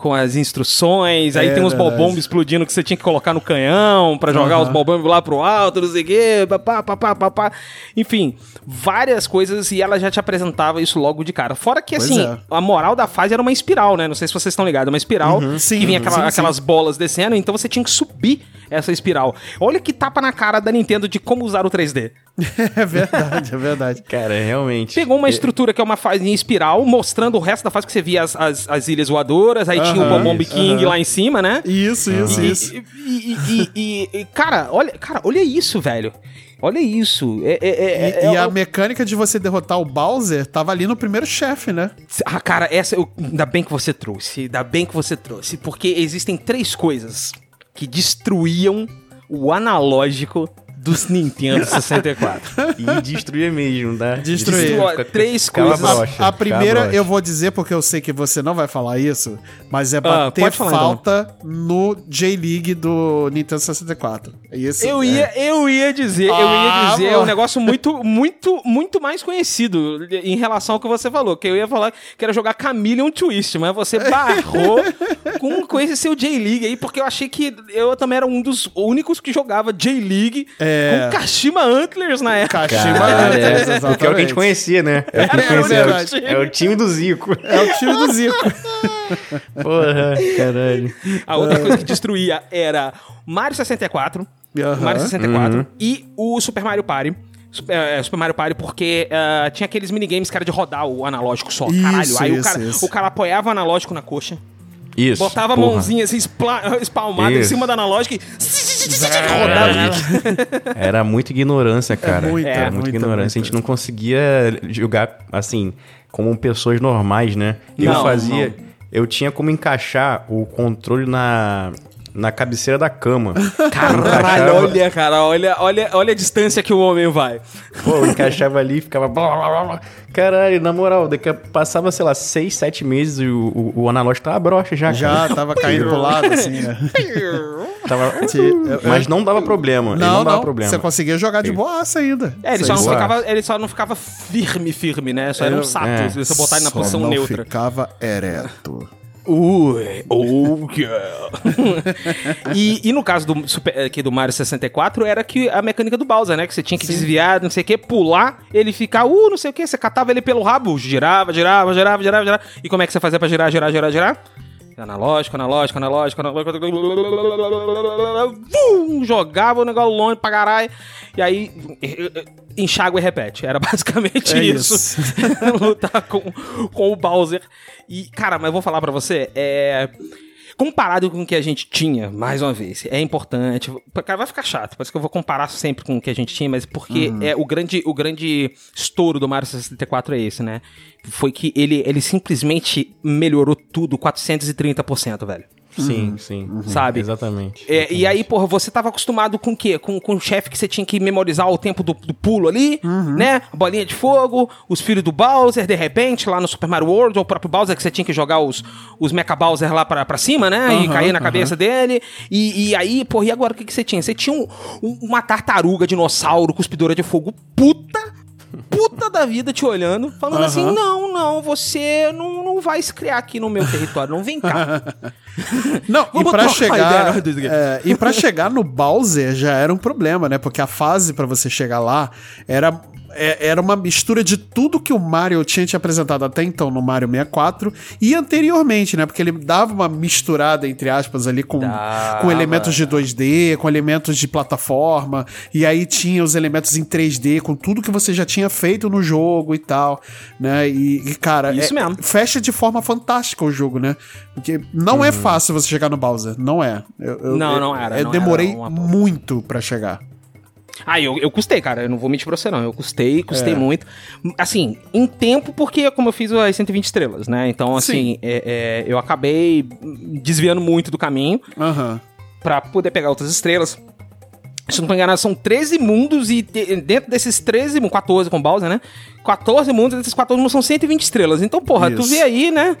com as instruções, aí É tem uns bombom explodindo que você tinha que colocar no canhão pra jogar Aham. os bombom lá pro alto, não sei o quê, papá, papá, papá. Enfim, várias coisas e ela já te apresentava isso logo de cara. Fora que, Pois assim, é. a moral da fase era uma espiral, né? Não sei se vocês estão ligados, uma espiral Sim, que vinha aquela- sim, sim. aquelas bolas descendo, então você tinha que subir essa espiral. Olha que tapa na cara da Nintendo de como usar o 3D. É verdade, é verdade. Cara, realmente. Pegou uma estrutura que é uma fase em espiral, mostrando o resto da fase que você via as, as, as ilhas voadoras, aí tinha o Aham, Bombom King lá em cima, né? Isso, isso, E- isso. E, e- e- e- e- cara, olha, cara, olha isso, velho. Olha isso. É, é- é- E, é- e é- a mecânica de você derrotar o Bowser tava ali no primeiro chefe, né? Ah, cara, essa. eu- ainda bem que você trouxe. Ainda bem que você trouxe. Porque existem três coisas que destruíam o analógico dos Nintendo 64. E destruía mesmo, tá? Destruía. Ó, três coisas. broxa, A primeira broxa. eu vou dizer porque eu sei que você não vai falar isso, mas é Ah, bater pode falar, então. falta no J-League do Nintendo 64. Isso, Eu é. ia, eu ia dizer, eu Ah, ia dizer, é um negócio muito, muito, muito mais conhecido em relação ao que você falou. Que eu ia falar que era jogar Chameleon Twist, mas você barrou com, com esse seu J-League aí, porque eu achei que eu também era um dos únicos que jogava J-League É. com Kashima Antlers na época. Kashima Antlers, é, porque é o que a exatamente. gente conhecia, né? É o o conhecia. É o- time. É o time do Zico. É o time do Zico. Porra, caralho. A outra coisa que destruía era Mario 64, Aham. Mario 64 e o Super Mario Party. Super, é, Mario Party, porque ah, tinha aqueles minigames que era de rodar o analógico só, Isso, caralho. Aí o, isso, cara, isso. o cara apoiava o analógico na coxa, Isso. botava a porra. mãozinha assim, espalmada em Isso. cima da analógica e rodava. Era muita ignorância, cara. muita, Era muita muita, ignorância. A gente não conseguia jogar assim, como pessoas normais, né? Eu Não, fazia. Eu tinha como encaixar o controle na. Na cabeceira da cama. Caralho, Encaixava- olha, cara, olha, olha, olha a distância que o homem vai. Pô, eu encaixava ali e ficava. blá, blá, blá, blá. Caralho, na moral, daqui a, passava, sei lá, seis, sete meses e o, o, o analógico tava broxa já. Já tava caindo pro lado, assim, né? Tava... Mas não dava problema. ele Não, não dava não, problema. você conseguia jogar de boaça ainda. É, ele só, não Boa. ficava, ele só não ficava firme, firme, né? Só era um Eu- sapo é. se você botar ele na Só posição não neutra. ficava ereto. Ui, oh yeah. e, e no caso do, Super- aqui do Mario 64, era que a mecânica do Bowser, né? Que você tinha que desviar, não sei o que, pular, ele ficar, uh, não sei o que, você catava ele pelo rabo, girava, girava, girava, girava, girava. E como é que você fazia pra girar, girar, girar, girar? Analógico, analógico, analógico, analógico. Vum, jogava o negócio longe pra caralho. E aí, enxágua e repete. Era basicamente É isso. isso. Lutar com, com o Bowser. E, cara, mas eu vou falar pra você, é. Comparado com o que a gente tinha, mais uma vez, é importante. Cara, vai ficar chato, parece que eu vou comparar sempre com o que a gente tinha, mas porque é o grande, o grande estouro do Mario 64 é esse, né? Foi que ele, ele simplesmente melhorou tudo 430%, velho. Sim, sim. Sabe? Exatamente. É, e aí, porra, você tava acostumado com o quê? Com, com o chefe que você tinha que memorizar o tempo do, do pulo ali, né? A bolinha de fogo, os filhos do Bowser, de repente, lá no Super Mario World, ou o próprio Bowser que você tinha que jogar os, os Mecha Bowser lá pra, pra cima, né? e Aham, cair na cabeça dele. E, e aí, porra, e agora o que, que você tinha? Você tinha um- um- uma tartaruga dinossauro cuspidora de fogo puta. Puta da vida te olhando, falando assim: não, não, você não, não vai se criar aqui no meu território, não vem cá. Não, e pra chegar. né, é, e para chegar no Bowser já era um problema, né? Porque a fase pra você chegar lá era. É- Era uma mistura de tudo que o Mario tinha te apresentado até então no Mario 64 e anteriormente, né? Porque ele dava uma misturada, entre aspas, ali com, com elementos de 2D, com elementos de plataforma, e aí tinha os elementos em 3D, com tudo que você já tinha feito no jogo e tal, né? E, e, cara, Isso é- mesmo. fecha de forma fantástica o jogo, né? Porque não é fácil você chegar no Bowser, não é. Eu, eu- Não, eu- não era, Eu não demorei era muito pra chegar. Ah, eu, eu custei, cara. Eu não vou mentir pra você, não. Eu custei, custei É. muito. Assim, em tempo, porque como eu fiz as 120 estrelas, né? Então, assim, é- é, eu acabei desviando muito do caminho Aham. pra poder pegar outras estrelas. Se não me engano, são 13 mundos e de- dentro desses 13, mun- 14 com Bowser, né? 14 mundos, desses 14 mundos são 120 estrelas. Então, porra, tu Isso. vê aí, né?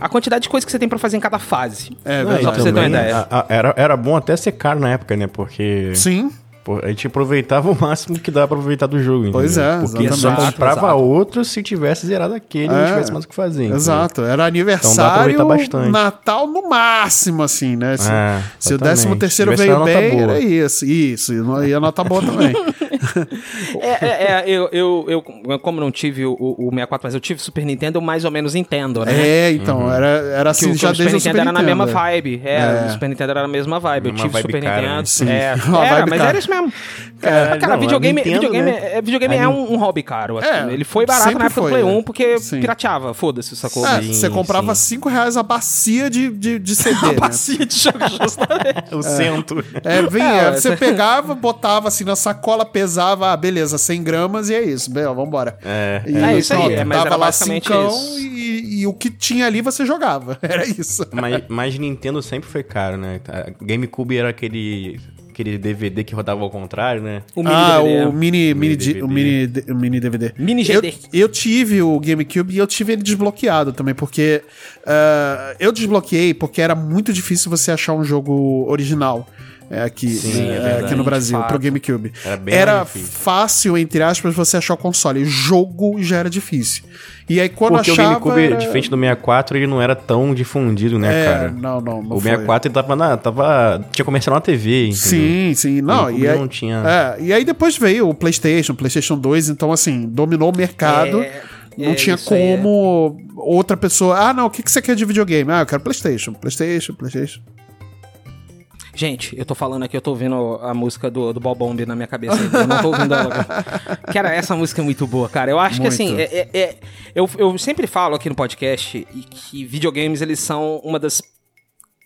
A quantidade de coisa que você tem pra fazer em cada fase. É verdade. Só pra você ter uma ideia. a- a- era, era bom até ser caro na época, né? Porque Sim. Pô, a gente aproveitava o máximo que dá pra aproveitar do jogo. Pois entendeu? é, Porque só exatamente. comprava Exato. outro se tivesse zerado aquele e não É, tivesse mais o que fazer. entendeu? Exato. Era Então aniversário, bastante. Natal no máximo, assim, né? Se, É, se o exatamente. décimo terceiro Tivesse veio bem, era isso. Isso. E a nota boa também. É, é, é, eu, eu, eu, como não tive o, o 64, mas eu tive Super Nintendo, eu mais ou menos entendo, né? é, então, era, era Que assim o, já o Super desde o Nintendo Super era na Nintendo. mesma é. vibe. É, É. o Super Nintendo era na mesma vibe. Eu tive vibe Super cara, Nintendo. né? Sim. É, Uma era, vibe mas cara. era isso mesmo. Caralho, cara, não, videogame, a Nintendo, videogame, né? é, videogame A é um, um hobby caro. assim. É, Ele foi barato na época foi, do Play né? 1 porque Sim. pirateava. Foda-se, sacou? É, Sim, você comprava sim. 5 reais a bacia de, de, de CD, né? Bacia de jogo, justamente. O centro. É, vinha, É, você pegava, botava assim na sacola, pesava, ah, beleza, 100 gramas e é isso, bem, vambora. É. E É isso aí, é, mas era lá basicamente cincão isso. E, e o que tinha ali você jogava. Era isso. Mas, mas Nintendo sempre foi caro, né? A GameCube era aquele, aquele DVD que rodava ao contrário, né? O mini ah, DVD. o mini, mini, DVD. di- o mini, o mini DVD. Mini Eu, GD. eu tive o GameCube e eu tive ele desbloqueado também, porque ah, eu desbloqueei porque era muito difícil você achar um jogo original. É, aqui, Sim, né, é verdade. aqui no Brasil, pro. GameCube. Era bem Era fácil, entre aspas, você achar o console. Jogo já era difícil. E aí quando Porque achava... o GameCube, era- diferente do 64, ele não era tão difundido, né, É, cara? não, não, não o foi. 64 ele tava na. Tava, tinha comercial na TV, entendeu? Sim, sim. Não, e aí, não tinha. É, e aí depois veio o PlayStation, PlayStation 2, então assim, dominou o mercado. É, não é, tinha aí como outra pessoa. Ah, não, o que, que você quer de videogame? Ah, eu quero PlayStation, PlayStation, PlayStation. Gente, eu tô falando aqui, eu tô ouvindo a música do, do Bob Bomb na minha cabeça. Eu não tô ouvindo ela. agora. Cara, essa música é muito boa, cara. Eu acho que Muito. assim, é- é- é- eu, eu sempre falo aqui no podcast que videogames eles são uma das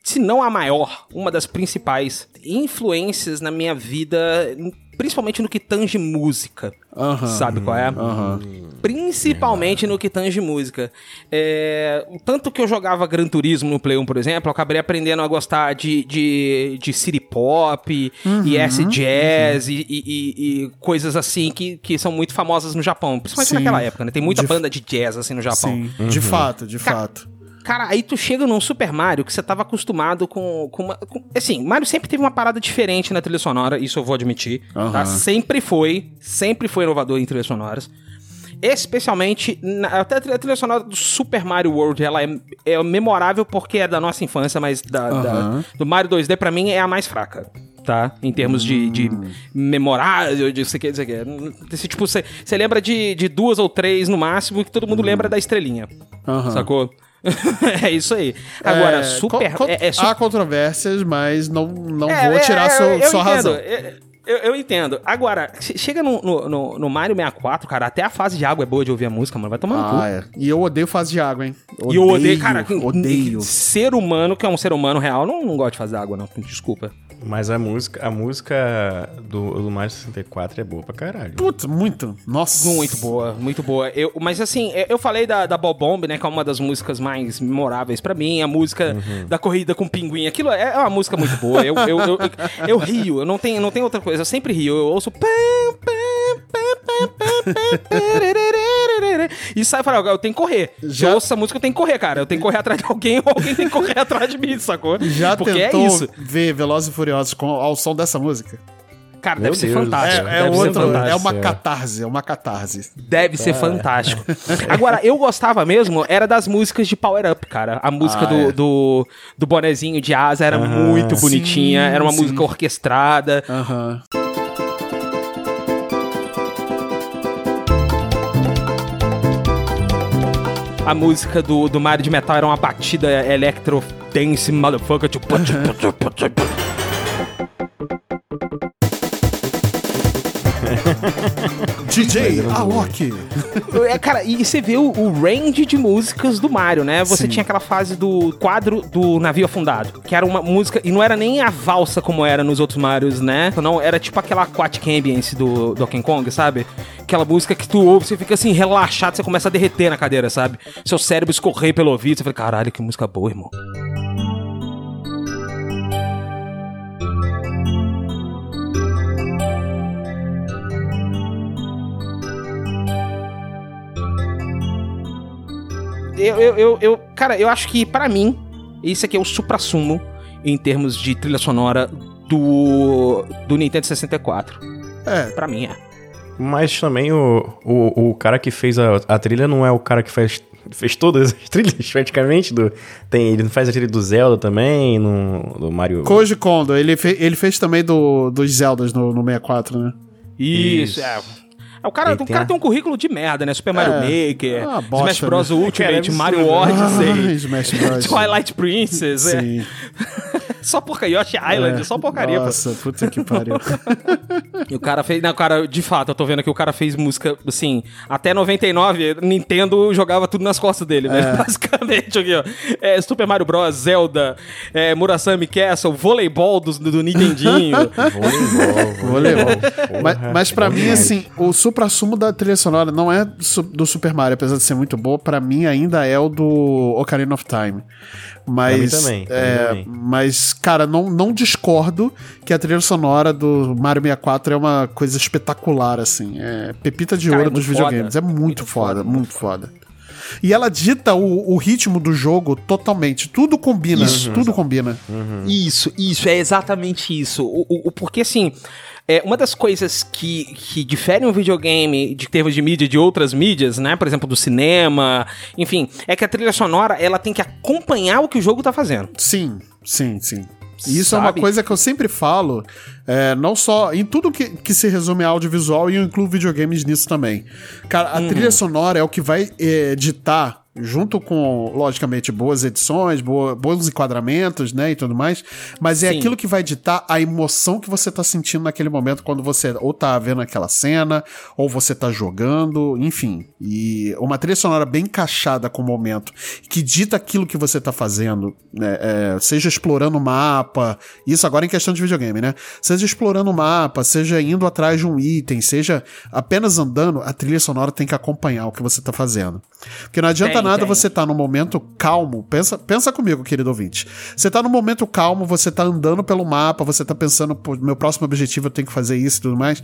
se não a maior, uma das principais influências na minha vida, principalmente no que tange música. Aham. Sabe qual é? Aham. Principalmente no que tange música. É, tanto que eu jogava Gran Turismo no Play 1, por exemplo, eu acabei aprendendo a gostar de, de, de city pop e S-Jazz e, e- e- e coisas assim que, que são muito famosas no Japão. Principalmente Sim. naquela época, né? Tem muita De- banda de jazz assim no Japão. Sim, de fato, de fato. Cara, aí tu chega num Super Mario que você tava acostumado com, com, uma, com- Assim, Mario sempre teve uma parada diferente na trilha sonora, isso eu vou admitir. Aham. Tá? Sempre foi, sempre foi inovador em trilhas sonoras. Especialmente, na- até a trilha, sonora do Super Mario World, ela é, é memorável porque é da nossa infância, mas da, da- Aham. do Mario 2D pra mim é a mais fraca. Tá? Em termos de, de Hum. memorável, de sei que, sei que. Esse, tipo, você lembra de, de duas ou três no máximo, que todo mundo lembra da estrelinha. Hum. Aham. Sacou? é isso aí. Agora, É, super. co- é, é su- Há controvérsias, mas não, não é, vou é, tirar é, sua, sua razão. Eu, eu- entendo. Agora, che- chega no, no, no- no Mario 64, cara, até a fase de água é boa de ouvir a música, mano. Vai tomar no cu. Ah, é. E eu odeio fase de água, hein? E eu odeio, cara, Odeio. ser humano, que é um ser humano real, não, não gosta de fazer água, não. Desculpa. Mas a música, a música do, do Mario 64 é boa pra caralho. Putz, muito. Nossa. Muito boa, muito boa. Eu, mas assim, eu- eu falei da, da Bob Bomb, né? Que é uma das músicas mais memoráveis pra mim. A música da corrida com o pinguim. Aquilo é é uma música muito boa. Eu, eu, eu, eu, eu rio, eu não tenho, não tenho outra coisa. Eu sempre rio. Eu ouço. E sai e fala, eu tenho que correr. Já- Eu ouço essa música, eu tenho que correr, cara. Eu tenho que correr atrás de alguém ou alguém tem que correr atrás de mim, sacou? Já Porque tentou é isso. ver Velozes e Furiosos com, ao som dessa música? Cara, Meu deve ser Deus fantástico. É, é deve ser outro, fantástico. é uma é. catarse, é uma catarse. Deve ser fantástico. Agora, eu gostava mesmo, era das músicas de Power Up, cara. A música Ah, do, é. do, do bonezinho de asa era muito bonitinha, sim, era uma sim. música orquestrada. Aham. A música do, do Mario de Metal era uma batida electro dance motherfucker. Tipo, DJ Alok. É, cara, e você vê o, o range de músicas do Mario, né? Você Sim. tinha aquela fase do quadro do navio afundado, que era uma música, e não era nem a valsa como era nos outros Marios, né? Não, era tipo aquela aquatic ambience do Donkey Kong, sabe? Aquela música que tu ouve, você fica assim, relaxado, você começa a derreter na cadeira, sabe? Seu cérebro escorrer pelo ouvido, você fala, caralho, que música boa, irmão. Eu, eu, eu, eu- cara, eu acho que pra mim, esse aqui é o supra-sumo em termos de trilha sonora do, do Nintendo 64. É, Pra mim é. Mas também o, o, o cara que fez a, a trilha não é o cara que fez, fez todas as trilhas, praticamente. Do, tem, ele faz a trilha do Zelda também, no, do Mario. Koji Kondo, ele, fe- ele fez também do, dos Zeldas no, no 64, né? Isso, Isso. é. É, O cara, o tem cara a- tem um currículo de merda, né? Super Mario É. Maker, Ah, bosta, Smash Bros. né? Ultimate, é Mario. Ah, Bros. Twilight Princess. é. Sim. Só porca Yoshi Island, É. só porcaria. pô. Nossa, puta que pariu. E o cara fez. Não, cara, de fato, eu tô vendo que o cara fez música, assim, até 99, Nintendo jogava tudo nas costas dele, né? Basicamente, aqui, ó. É, Super Mario Bros, Zelda, é, Murasami Castle, voleibol do, do Nintendinho. Voleibol, Voleibol. Mas, mas pra bom mim, assim, o supra-sumo da trilha sonora não é do Super Mario, apesar de ser muito boa, pra mim ainda é o do Ocarina of Time. Mas, também, é, também. mas cara, não, não discordo que a trilha sonora do Mario 64 é uma coisa espetacular, assim. É pepita de Cara, ouro é dos videogames. foda. É muito, Muito foda, foda, muito foda. E ela dita o, o ritmo do jogo totalmente. Tudo combina. Isso. Tudo combina. Isso, isso, é exatamente isso. O, o- o- porque assim. É, uma das coisas que, que diferem um videogame de termos de mídia de outras mídias, né? Por exemplo, do cinema, enfim, é que a trilha sonora ela tem que acompanhar o que o jogo tá fazendo. Sim, sim, sim. E isso é uma Sabe? coisa que eu sempre falo É, não só em tudo que, que se resume a audiovisual e eu incluo videogames nisso também. Cara, a trilha sonora é o que vai é, ditar junto com, logicamente, boas edições, boa, bons enquadramentos, né, e tudo mais, mas é Sim. aquilo que vai ditar a emoção que você tá sentindo naquele momento quando você ou tá vendo aquela cena, ou você tá jogando, enfim. E uma trilha sonora bem encaixada com o momento, que dita aquilo que você tá fazendo, né, é, seja explorando o mapa, isso agora em questão de videogame, né, seja explorando o mapa, seja indo atrás de um item, seja apenas andando, a trilha sonora tem que acompanhar o que você tá fazendo. Porque não adianta Tem, nada tem. você tá num momento calmo. Pensa, pensa comigo, querido ouvinte. Você tá num momento calmo, você tá andando pelo mapa, você tá pensando, pô, meu próximo objetivo eu tenho que fazer isso e tudo mais.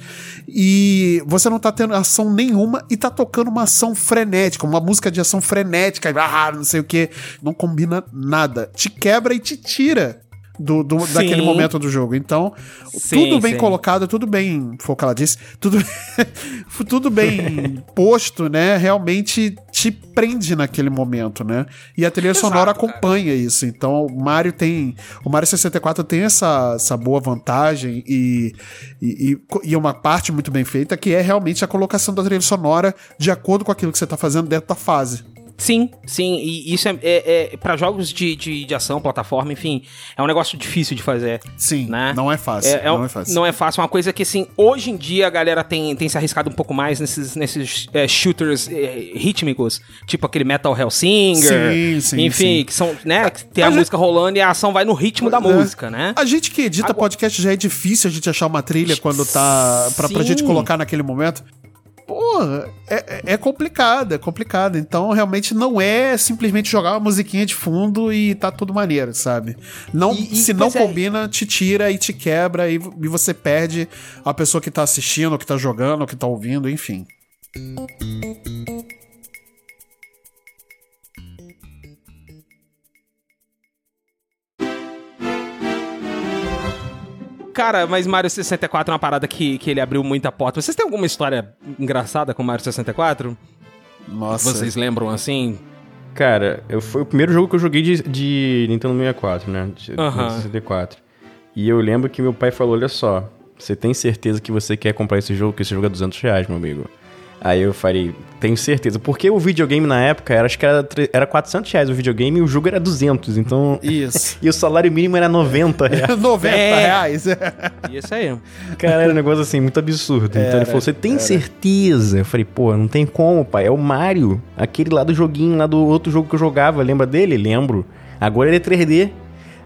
E você não tá tendo ação nenhuma e tá tocando uma ação frenética, uma música de ação frenética, ah, não sei o que. Não combina nada. Te quebra e te tira. Do, do- daquele momento do jogo. Então, Sim, tudo bem sim. colocado, tudo bem, foi o que ela disse, tudo, tudo bem posto, né? Realmente te prende naquele momento, né? E a trilha Exato, sonora cara. acompanha isso. Então, o Mario tem. O Mario 64 tem essa, essa boa vantagem e, e, e, uma parte muito bem feita que é realmente a colocação da trilha sonora de acordo com aquilo que você tá fazendo dentro da fase. Sim, sim, e isso é, é, é para jogos de, de, de ação, plataforma, enfim, é um negócio difícil de fazer. Sim, Né? não é fácil. É, é não é fácil. Não é fácil, é uma coisa que, assim, hoje em dia a galera tem, tem se arriscado um pouco mais nesses, nesses é, shooters rítmicos, tipo aquele Metal Hellsinger. Sim, sim, Enfim, sim. que são, né, que tem a Mas é- música rolando e a ação vai no ritmo da música, né? A gente que edita podcast já é difícil a gente achar uma trilha quando tá. Pra, pra gente colocar naquele momento. Porra, é, é- é complicado, é complicado. Então, realmente não é simplesmente jogar uma musiquinha de fundo e tá tudo maneiro, sabe? Não, E- e- se não é. combina, te tira e te quebra e, e você perde a pessoa que tá assistindo, que tá jogando, que tá ouvindo, enfim. Cara, mas Mario 64 é uma parada que, que ele abriu muita porta. Vocês têm alguma história engraçada com Mario 64? Nossa. Vocês lembram assim? Cara, eu, foi o primeiro jogo que eu joguei de, de Nintendo 64, né? De, Aham. de 64. E eu lembro que meu pai falou, olha só, você tem certeza que você quer comprar esse jogo? Que esse jogo é 200 reais, meu amigo. Aí eu falei, tenho certeza. Porque o videogame na época, era, acho que era, era 400 reais o videogame e o jogo era 200, então... Isso. e o salário mínimo era 90 reais. 90 É. reais. Isso aí. Cara, era um negócio assim, muito absurdo. então ele falou: Você tem certeza? Eu falei: Pô, não tem como, pai. É o Mario. Aquele lá do joguinho, lá do outro jogo que eu jogava. Lembra dele? Lembro. Agora ele é 3D.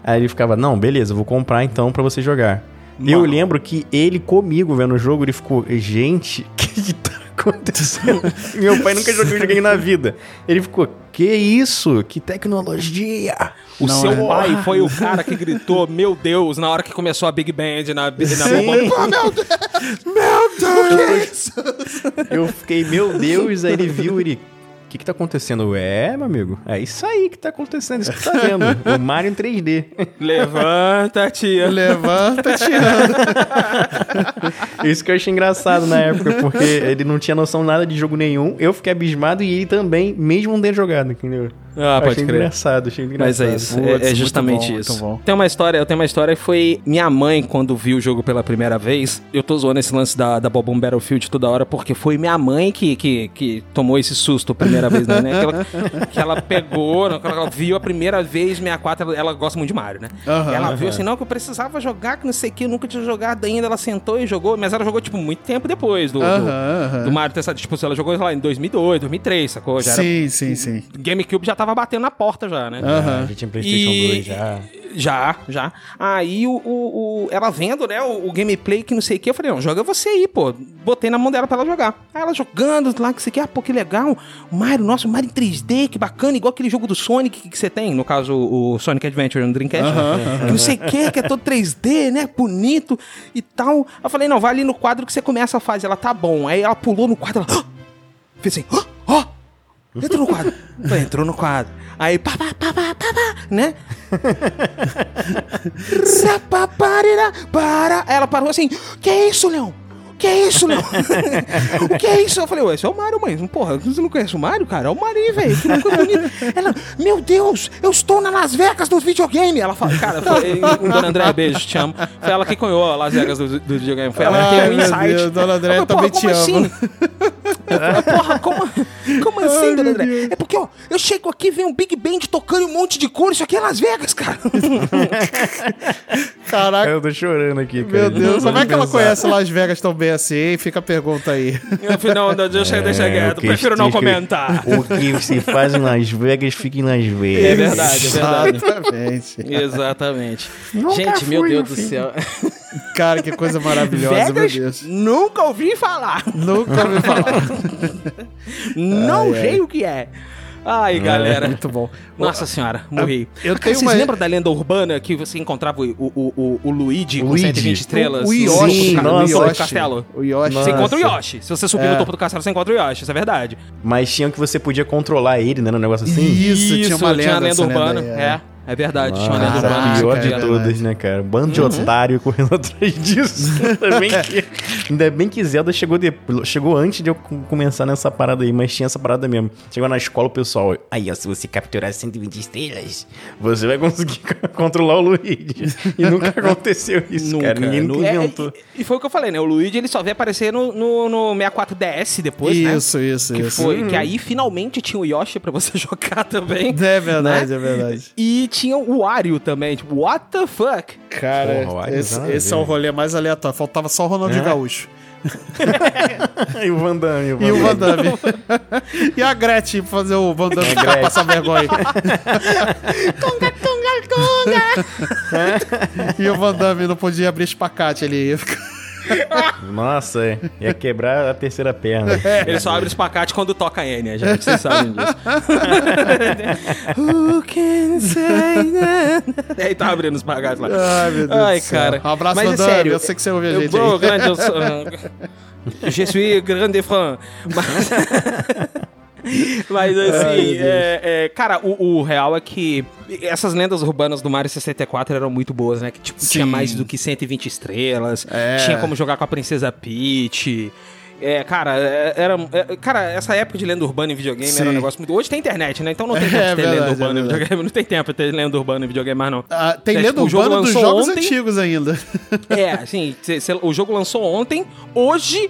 Aí ele ficava: Não, beleza, eu vou comprar então pra você jogar. Eu lembro que ele comigo vendo o jogo, ele ficou: Gente, que tá acontecendo? Meu pai nunca jogou videogame na vida. Ele ficou: Que isso? Que tecnologia! O Não, seu é. pai foi o cara que gritou, meu Deus, na hora que começou a Big Band na, na meu Deus! Meu Deus! Eu fiquei, meu Deus, aí ele viu, ele. O que que tá acontecendo? É, meu amigo, é isso aí que tá acontecendo, isso que tu tá vendo. O Mario em 3D. Levanta, tia. Levanta, tirando. Isso que eu achei engraçado na época, porque ele não tinha noção nada de jogo nenhum. Eu fiquei abismado e ele também, mesmo não ter jogado, entendeu? Ah, pode achei crer. engraçado, achei Mas engraçado. é isso, é, é justamente bom, isso. Tem uma história, eu tenho uma história que foi minha mãe quando viu o jogo pela primeira vez. Eu tô zoando esse lance da, da Bobom Battlefield toda hora porque foi minha mãe que, que, que tomou esse susto a primeira vez, né? Que ela, que ela pegou, quando ela viu a primeira vez 64, ela, ela gosta muito de Mario, né? Aham, ela viu assim, não, que eu precisava jogar, que não sei o que, eu nunca tinha jogado ainda. Ela sentou e jogou, mas ela jogou, tipo, muito tempo depois do, do, Aham, aham. do Mario ter saído. Tipo, ela jogou lá em 2002, 2003, sacou? Já era, Sim, sim, sim. GameCube já tava batendo na porta já, né? Aham. Já tinha PlayStation E- 2 já. Já, já. Aí o, o, o- ela vendo, né, o, o gameplay que não sei o que, eu falei, não, joga você aí, pô. Botei na mão dela pra ela jogar. Aí ela jogando lá, que você quer, ah, pô, que legal. O Mario, nossa, o Mario em 3D, que bacana, igual aquele jogo do Sonic que, que você tem, no caso, o Sonic Adventure no Dreamcast. Que não sei o que, que é todo 3D, né, bonito e tal. Eu falei, não, vai ali no quadro que você começa a fase. Ela, tá bom. Aí ela pulou no quadro, ela... Fez assim, ó, ó, entra no quadro. Falei, entrou no quadro. Aí, pá, pá, pá, pá, pá, pá, né? Rapaparira, para. Aí ela parou assim, que isso, Leão? que é isso, Léo? o que é isso? Eu falei, ué, esse é o Mario, mãe. Porra, você não conhece o Mario, cara? É o Mario, velho. Que coisa bonita. Ela, meu Deus, eu estou na Las Vegas dos videogames. Ela fala, cara, foi, Dona André, beijo, te amo. Foi ela que cunhou a Las Vegas do, do videogame. Foi ela que Ai, teve um meu insight. Deus, Dona André, Eu também falei, te porra, como amo. assim? Eu porra, como, como assim, Dona André? É porque, ó, eu chego aqui, vem um Big Band tocando um monte de cor. Isso aqui é Las Vegas, cara. Caraca, Eu tô chorando aqui, cara. meu Deus, como é que ela conhece Las Vegas tão bem assim? hein? Fica a pergunta aí. Não, não, deixa, deixa É, quieto. o que Prefiro não comentar. O que se faz em Las Vegas, fica em Las Vegas. É verdade, é verdade. Exatamente. Exatamente. Nunca Gente, meu fui, Deus meu do céu. Cara, que coisa maravilhosa, meu Vegas, Deus. nunca ouvi falar. Nunca ouvi falar. Não Ai, sei o que é. Ai, galera. Muito bom. Nossa senhora, morri. eu Cara, tenho vocês uma- lembram da lenda urbana que você encontrava o, o, o, o Luigi com Luigi. 120 estrelas? O no Yoshi, topo do nossa, do Yoshi. castelo? O Yoshi. Você encontra o Nossa. Yoshi. Se você subir É. no topo do castelo, você encontra o Yoshi. Isso é verdade. Mas tinha que você podia controlar ele, né? Um negócio assim. Isso, tinha uma lenda, essa urbana. lenda aí, é. é. É, verdade. uma lenda Caraca, pior é de todas, né, cara? Bando de otário correndo atrás disso. ainda, bem que, ainda bem que Zelda chegou, de, chegou antes de eu co- começar nessa parada aí, mas tinha essa parada mesmo. Chegou na escola o pessoal, aí ó, se você capturar 120 estrelas, você vai conseguir controlar o Luigi. E nunca aconteceu isso, cara. Ninguém Nu- nunca é, inventou. e, e foi o que eu falei, né? O Luigi ele só veio aparecer no, no, no 64DS depois, né? Isso, isso, Que, isso. foi, que aí finalmente tinha o Yoshi pra você jogar também. É verdade, né? é verdade. E tinha o Wario também, tipo, what the fuck? Cara, Porra, esse, esse é o rolê mais aleatório. Faltava só o Ronaldinho É. Gaúcho. e o Van Damme, o Van E o Damme. Van Damme. e a Gretchen pra fazer o Van Damme ficar passar vergonha. e o Van Damme não podia abrir espacate ali. Nossa, é. Ia quebrar a terceira perna. Ele só abre o espacate quando toca N, gente. Vocês sabem disso. Who can say that? Aí tá abrindo os espacate lá. Ai, meu Deus Ai, cara. Um abraço, Mas é sério. Eu sei que você ouve a gente aí. grande, eu sou... Je suis grande fã. Mas, Mas assim, Ai, é, é, cara, o, o real é que essas lendas urbanas do Mario 64 eram muito boas, né? Que tipo, tinha Sim. mais do que 120 estrelas, É. tinha como jogar com a Princesa Peach. É, cara, é, era. é, cara, essa época de lenda urbana em videogame era um Sim. negócio muito. Hoje tem internet, né? Então não tem É tempo de ter verdade, lenda é urbana em verdade. videogame. Não tem tempo de ter lenda urbana em videogame mais, não. Ah, tem É, lenda tipo, jogo urbana dos jogos ontem. antigos ainda. É, assim, cê- cê- o jogo lançou ontem, hoje.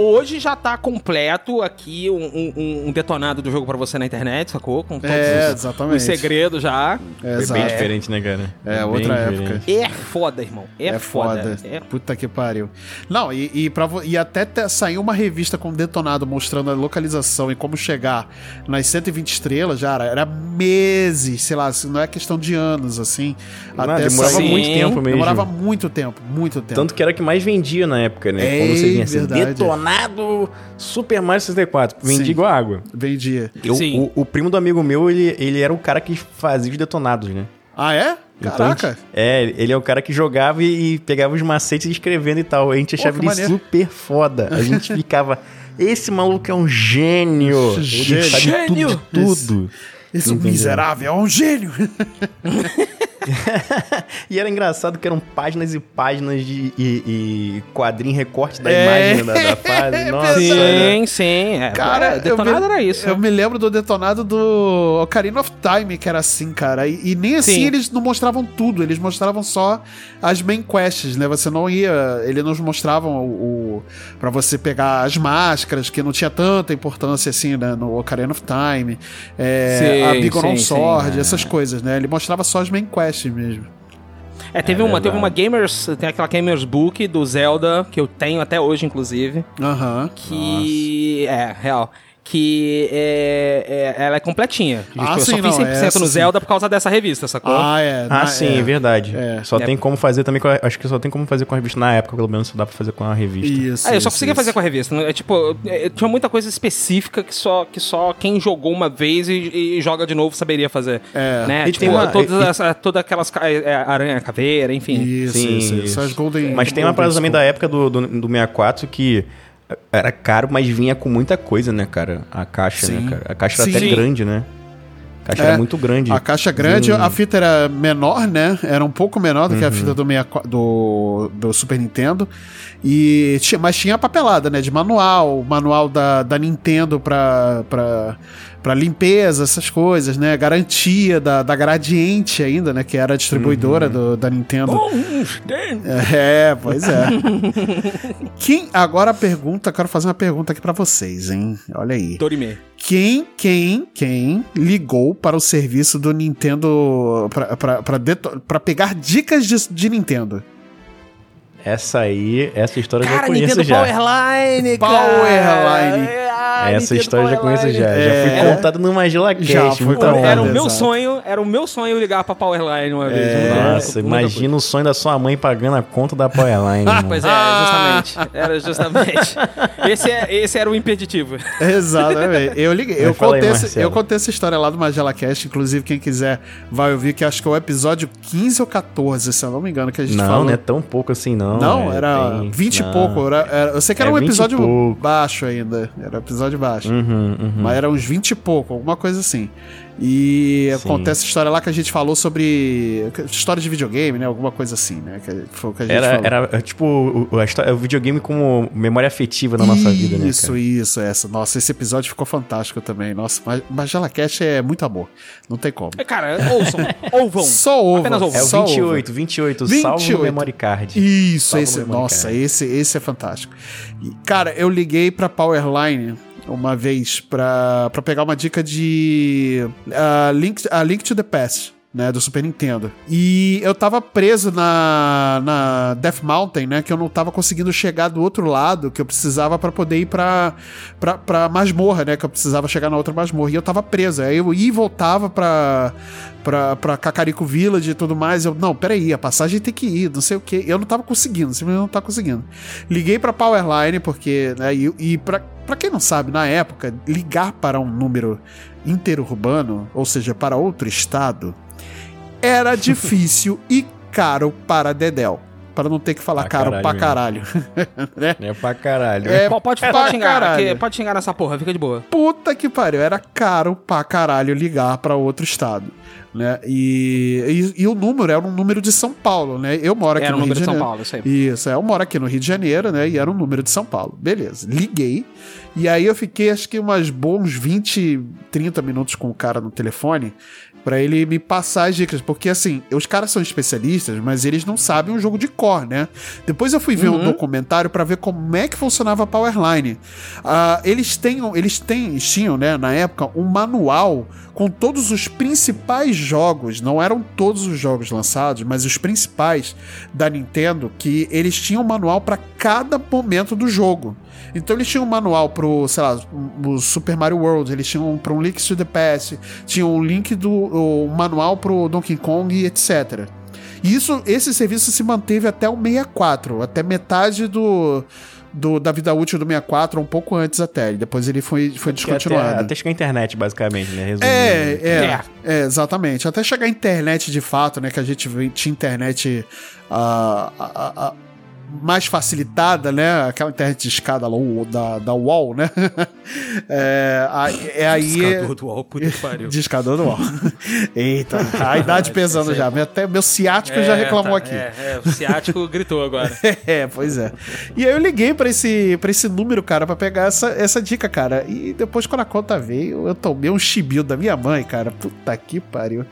Hoje já tá completo aqui um, um- um detonado do jogo pra você na internet, sacou? Com todos É, os, exatamente. os segredos já. É, Foi bem diferente, né, cara? É, outra diferente. época. É foda, irmão. É, É foda. foda. É Puta que pariu. Não, e, e, pra, e até saiu uma revista com detonado mostrando a localização e como chegar nas 120 estrelas, já era, era meses, sei lá, assim, não é questão de anos, assim. Não, até demorava sair. muito tempo mesmo. Demorava muito tempo, muito tempo. Tanto que era que mais vendia na época, né? É, Quando você vinha assim, verdade. detonado Super Mario 64. Vendia Sim. igual água. Vendia. Eu- Sim. o, o primo do amigo meu, ele, ele era o cara que fazia os detonados, né? Ah, é? Então, Caraca. é, ele é o cara que jogava e, e pegava os macetes escrevendo e tal. A gente achava que ele maneiro. super foda. A gente ficava. Esse maluco é um gênio! Gênio. Ele sabe Gênio. tudo de tudo. Esse Entendeu? miserável é um gênio. E era engraçado que eram páginas e páginas de e, e quadrinho recorte da É. imagem da, da fase. Nossa, Sim. era- Sim. É, Cara, era- detonado eu me, era isso. Eu me lembro do detonado do Ocarina of Time, que era assim, cara. E, e nem assim Sim. eles não mostravam tudo, eles mostravam só as main quests, né? Você não ia. Eles nos mostravam o. o para você pegar as máscaras, que não tinha tanta importância assim, né? No Ocarina of Time. É, Sim, a Bigoron sim, Sword, sim. essas coisas, né? Ele mostrava só as main quests mesmo. É, teve É uma, teve verdade. uma Gamers, tem aquela Gamers Book do Zelda, que eu tenho até hoje, inclusive, Aham. que é, real, que é, é- ela é completinha. Ah, eu sim, só fiz 100% essa no sim. Zelda por causa dessa revista, sacou? Ah, é. Ah, na- sim, é. verdade. É. Só É. tem como fazer também com a, Acho que só tem como fazer com a revista na época, pelo menos só dá pra fazer com a revista. Isso. É, eu só isso, conseguia isso. fazer com a revista. É, tipo, é, tinha muita coisa específica que só, que só quem jogou uma vez e, e joga de novo saberia fazer. É. Né? E Tipo, tem uma- todas e- essa- todas aquelas é, aranha caveira, enfim. Isso, Sim, isso, isso. Golden. Mas tem uma parada também da época do, do, do 64 que era caro, mas vinha com muita coisa, né, cara? A caixa, Sim. né, cara? A caixa era Sim. até grande, né? caixa É, era muito grande. A caixa grande, Hum. a fita era menor, né? Era um pouco menor do que a Uhum. fita do, 64 do, do Super Nintendo. E mas tinha a papelada, né? De manual, manual da, da Nintendo pra, pra, pra limpeza, essas coisas, né? Garantia da, da Gradiente ainda, né? Que era a distribuidora Uhum. do, da Nintendo. Bons. É, pois é. Quem, agora a pergunta, quero fazer uma pergunta aqui pra vocês, hein? Olha aí. Dorime. Quem, quem, quem ligou para o serviço do Nintendo pra pegar dicas de, de Nintendo? Essa aí, essa história eu já Cara, conheço Nintendo já. Powerline, Powerline. Ah, Essa Nintendo história eu já conheço já. Powerline. Já É. fui contado no Magela Cast. Já foi onda. Era o meu exato. sonho, era o meu sonho ligar pra Powerline uma vez. É. Nossa, imagina o sonho da sua mãe pagando a conta da Powerline. Pois é, justamente. Era justamente. Esse, é, esse era o impeditivo. Exatamente. Eu liguei. Eu aí, contei, esse- Marcelo. eu contei essa história lá do Magela Cast. Inclusive, quem quiser vai ouvir, que acho que é o episódio 15 ou 14, se eu não me engano, que a gente Não, falou. não é tão pouco assim, não. Não, é, era tem- 20 e não. pouco. Era, era- eu sei que era É um 20 episódio baixo ainda. Era episódio baixo. Uhum, uhum. Mas era uns 20 e pouco, alguma coisa assim. E Sim. acontece a história lá que a gente falou sobre história de videogame, né? Alguma coisa assim, né? Que foi o que a gente Era, falou. era é, tipo o, o- a histó- o videogame como memória afetiva na nossa vida, né? Isso, isso, essa. Nossa, esse episódio ficou fantástico também. Nossa, mas Cash é muito amor. Não tem como. É, Cara, ouçam, ouvam. Só ovo. Apenas ovo. É o só ovo. 28, 28, salvo 28. no memory card. Isso, Salva esse, nossa, card. esse, esse é fantástico. E, cara, eu liguei pra Powerline uma vez pra pegar uma dica de uh, Link, a Link to the Past. Né, do Super Nintendo. E eu tava preso na, na Death Mountain, né? Que eu não tava conseguindo chegar do outro lado que eu precisava pra poder ir pra, pra, pra masmorra, né? Que eu precisava chegar na outra masmorra. E eu tava preso. Aí eu ia e voltava pra, pra, pra Cacarico Village e tudo mais. Eu, não, peraí, a passagem tem que ir, não sei o que. Eu não tava conseguindo, simplesmente não tava conseguindo. Liguei pra Powerline, porque, né, e, e pra, pra quem não sabe, na época, ligar para um número interurbano, ou seja, para outro estado, era difícil e caro para Dedel. Para não ter que falar Pra caro caralho pra caralho. né? É pra caralho. É Pode, pode, pra pode xingar, caralho. que- pode xingar nessa porra, fica de boa. Puta que pariu, era caro pra caralho ligar pra outro estado. Né? E, e, e o número era um número de São Paulo, né? Eu moro aqui Era no Rio número de de São Janeiro. Paulo, isso aí. Isso, é, eu moro aqui no Rio de Janeiro, né? E era um número de São Paulo. Beleza, liguei. E aí eu fiquei acho que umas bons 20, 30 minutos com o cara no telefone pra ele me passar as dicas. Porque assim, os caras são especialistas, mas eles não sabem um jogo de cor, né? Depois eu fui ver um documentário pra ver como é que funcionava a Powerline. Ah, eles, têm, eles têm, tinham, né, na época, um manual com todos os principais jogos, não eram todos os jogos lançados, mas os principais da Nintendo, que eles tinham um manual para cada momento do jogo. Então eles tinham um manual pro, sei lá, o Super Mario World, eles tinham um para um Link to the Past, tinham um link do o manual pro Donkey Kong, etc. E isso, esse serviço se manteve até o 64, até metade do, do- da vida útil do 64, um pouco antes até. E depois ele foi, foi Que até, descontinuado. até chegar a internet, basicamente, né? Resumindo. É, é, É. é, exatamente. Até chegar a internet de fato, né? Que a gente tinha internet ah, ah, ah, mais facilitada, né? Aquela internet de escada da, da UOL, né? é, aí- é aí. Discador do UOL, puta que pariu. Discador do UOL. Eita, a idade pesando já. Até meu ciático já reclamou tá, aqui. É, é, o ciático gritou agora. É, pois é. E aí eu liguei pra esse, pra esse número, cara, pra pegar essa, essa dica, cara. E depois, quando a conta veio, eu tomei um chibio da minha mãe, cara. Puta que pariu.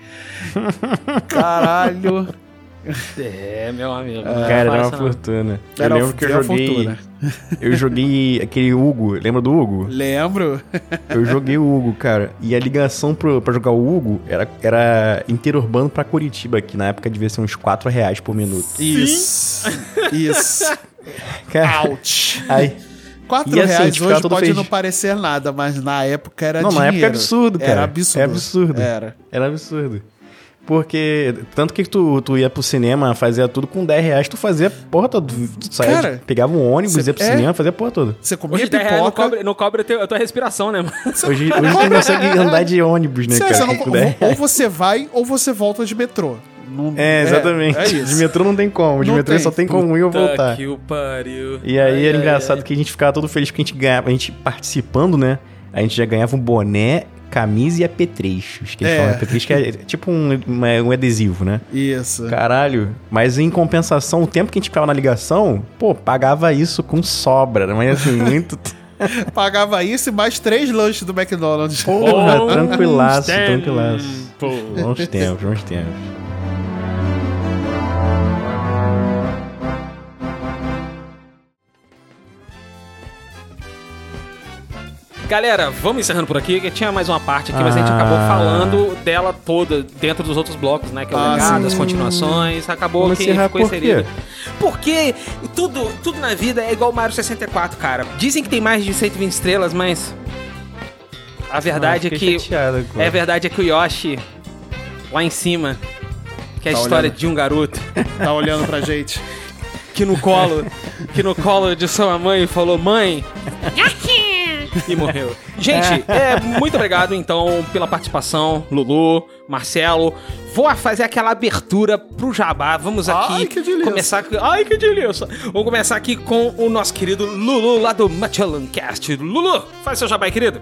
Caralho. É, meu amigo. Cara, era uma não. fortuna. Eu Era lembro que eu joguei. fortuna. Eu joguei aquele Hugo. Lembra do Hugo? Lembro. Eu joguei o Hugo, cara. E a ligação pro, pra jogar o Hugo era, era interurbano pra Curitiba, que na época devia ser uns 4 reais por minuto. Isso. Isso. Cara, Ouch. aí. 4 E assim, reais hoje pode feliz. não parecer nada, mas na época era Não, na dinheiro. época é absurdo, cara. Era absurdo. É absurdo. Era. Era absurdo. Porque, tanto que tu, tu ia pro cinema, fazia tudo com 10 reais, tu fazia porra toda. Tu saía, Cara, de- pegava um ônibus, cê- ia pro é. cinema, fazia porra toda. Você comia Hoje 10 reais não pipoca. cobre, não cobre a tua- a tua respiração, né, mano? Hoje, hoje tu consegue andar de ônibus, né, Cê- cara? você não- com 10 ou você vai ou você volta de metrô. Não- É, exatamente. É, de isso. metrô não tem como. De Não metrô tem. só tem como ir ou voltar. que o pariu. E aí Ai, era ai, engraçado ai. que a gente ficava todo feliz porque a gente ganhava, a gente participando, né? A gente já ganhava um boné. Camisa e apetrechos. Que eles É. apetrecho que é tipo um, uma- um adesivo, né? Isso. Caralho. Mas em compensação, o tempo que a gente ficava na ligação, pô, pagava isso com sobra. Mas assim, muito. Pagava isso e mais três lanches do McDonald's. Porra, tranquilaço, tranquilaço. Bons tempos, bons tempos. Galera, vamos encerrando por aqui, que tinha mais uma parte aqui, mas a gente Ah. acabou falando dela toda dentro dos outros blocos, né? Que é o Ah, legado, as continuações, acabou Vamos que encerrar ficou por quê? inserido. Porque tudo, tudo na vida é igual Mario 64, cara. Dizem que tem mais de 120 estrelas, mas a verdade Ah, é que chateado é verdade é que o Yoshi lá em cima, que é a Tá história olhando. de um garoto Tá olhando pra gente. que no colo, que no colo de sua mãe falou: "Mãe, e morreu. Gente, é, muito obrigado então pela participação, Lulu, Marcelo. Vou fazer aquela abertura pro Jabá. Vamos aqui Ai, que delícia. começar. com- Ai, que delícia! Vamos começar aqui com o nosso querido Lulu lá do Magellan Cast. Lulu, faz seu jabá, querido.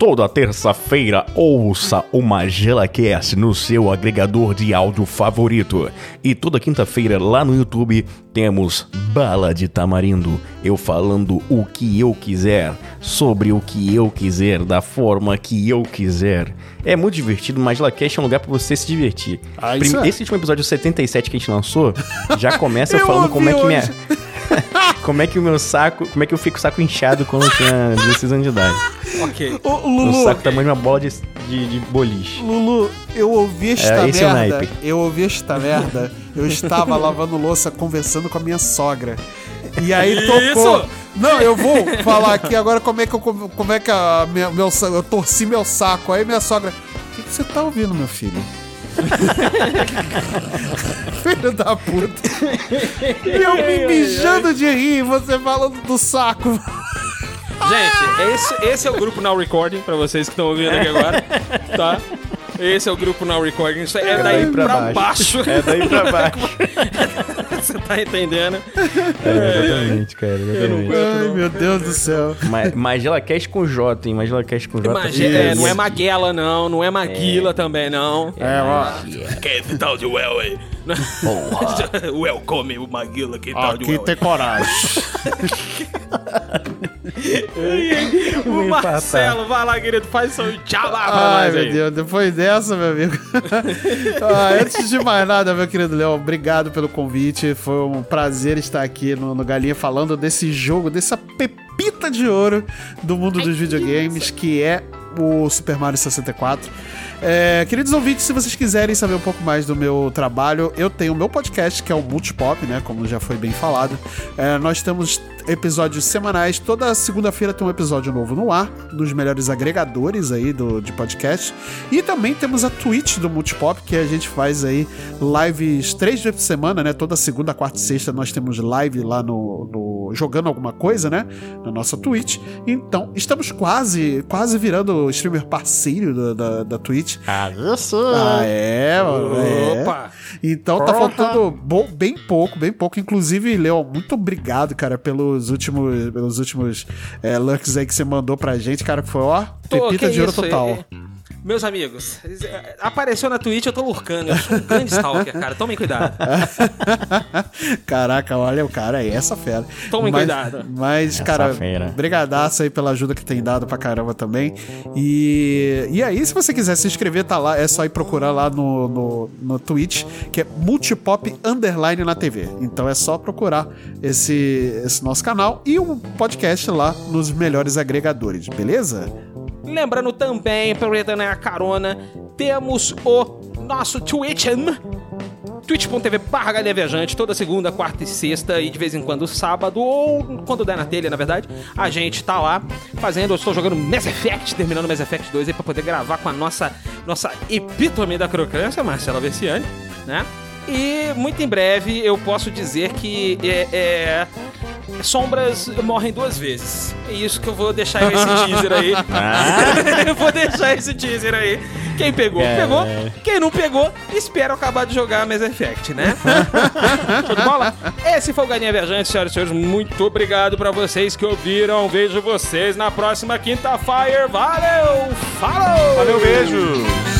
Toda terça-feira, ouça o MagelaCast no seu agregador de áudio favorito. E toda quinta-feira, lá no YouTube, temos Bala de Tamarindo. Eu falando o que eu quiser, sobre o que eu quiser, da forma que eu quiser. É muito divertido, o MagelaCast é um lugar pra você se divertir. Ah, isso é. Esse último episódio 77 que a gente lançou, já começa Eu falando como é que minha... como é que o meu saco... Como é que eu fico saco inchado quando eu tinha 16 anos de idade. Ok. O Lulu, saco tamanho de uma bola de, de, de boliche. Lulu, eu ouvi esta É, esse é merda. naipe. eu ouvi esta merda. Eu estava lavando louça conversando com a minha sogra. E aí tocou. Isso! Não, eu vou falar aqui agora como é que eu como é que a minha, meu eu torci meu saco. Aí minha sogra, o que, que você tá ouvindo, meu filho? filho da puta. E eu me mijando de rir, e você falando do saco. Gente, esse, esse é o grupo Now Recording, pra vocês que estão ouvindo aqui agora, tá? Esse é o grupo Now Recording. Isso é, daí pra, baixo. É daí pra baixo. Você tá entendendo? É, exatamente, cara. Exatamente. Ai, meu Deus do céu. Ma- Magela Cash com J, hein? Magela Cash com J. Mage- é, não é Maguela, não. Não é Maguila também, não. É, ó. Que tal de well aí? Welcome, o Maguila, que tal de Aqui tem coragem. O Marcelo, vai lá, querido, faz seu jabá pra Ai, meu aí. Deus, depois dessa, meu amigo. Ah, antes de mais nada, meu querido Léo, obrigado pelo convite. Foi um prazer estar aqui no, no Galinha falando desse jogo, dessa pepita de ouro do mundo dos videogames, que é o Super Mario 64. É, queridos ouvintes, se vocês quiserem saber um pouco mais do meu trabalho, eu tenho o meu podcast, que é o Multipop, né? Como já foi bem falado. É, nós temos episódios semanais. Toda segunda-feira tem um episódio novo no ar, nos melhores agregadores aí do, de podcast. E também temos a Twitch do Multipop, que a gente faz aí lives três vezes por semana, né? Toda segunda, quarta e sexta nós temos live lá no, no- jogando alguma coisa, né? Na nossa Twitch. Então, estamos quase, quase virando streamer parceiro da, da, da Twitch. Ah, isso. Ah, é, é. Opa! Então tá faltando bo- bem pouco, bem pouco. Inclusive, Léo, muito obrigado, cara, pelos últimos, pelos últimos é, lurks aí que você mandou pra gente, cara, que foi, ó, pepita de ouro total. Meus amigos, apareceu na Twitch, eu tô lurcando. Eu sou um grande stalker, cara. Tomem cuidado. Caraca, olha o cara aí, essa fera. Tomem mas, cuidado. Mas, Essa cara, brigadaço aí pela ajuda que tem dado pra caramba também. E, e aí, se você quiser se inscrever, tá lá, é só ir procurar lá no, no, no Twitch, que é Multipop Underline na TV. Então é só procurar esse, esse nosso canal e o podcast lá nos melhores agregadores, beleza? Lembrando também, aproveitando a carona, temos o nosso Twitch. twitch.tv barra Viajante, toda segunda, quarta e sexta, e de vez em quando sábado, ou quando der na telha, na verdade, a gente tá lá fazendo, eu estou jogando Mass Effect, terminando Mass Effect 2 aí pra poder gravar com a nossa, nossa epítome da crocância, Marcela Versiani, né? E muito em breve eu posso dizer que é, é, sombras morrem duas vezes. É isso que eu vou deixar esse teaser aí. eu vou deixar esse teaser aí. Quem pegou, É. pegou. Quem não pegou, espera acabar de jogar Mass Effect, né? Show de bola? Esse foi o Galinha Viajante, senhoras e senhores. Muito obrigado pra vocês que ouviram. Vejo vocês na próxima quinta-feira. Valeu! Falou! Valeu, beijo!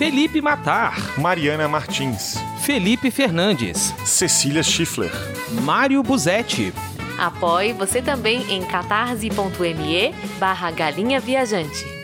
Felipe Matar, Mariana Martins, Felipe Fernandes, Cecília Schiffler, Mário Buzetti, Apoie você também em catarse.me barra Galinha Viajante.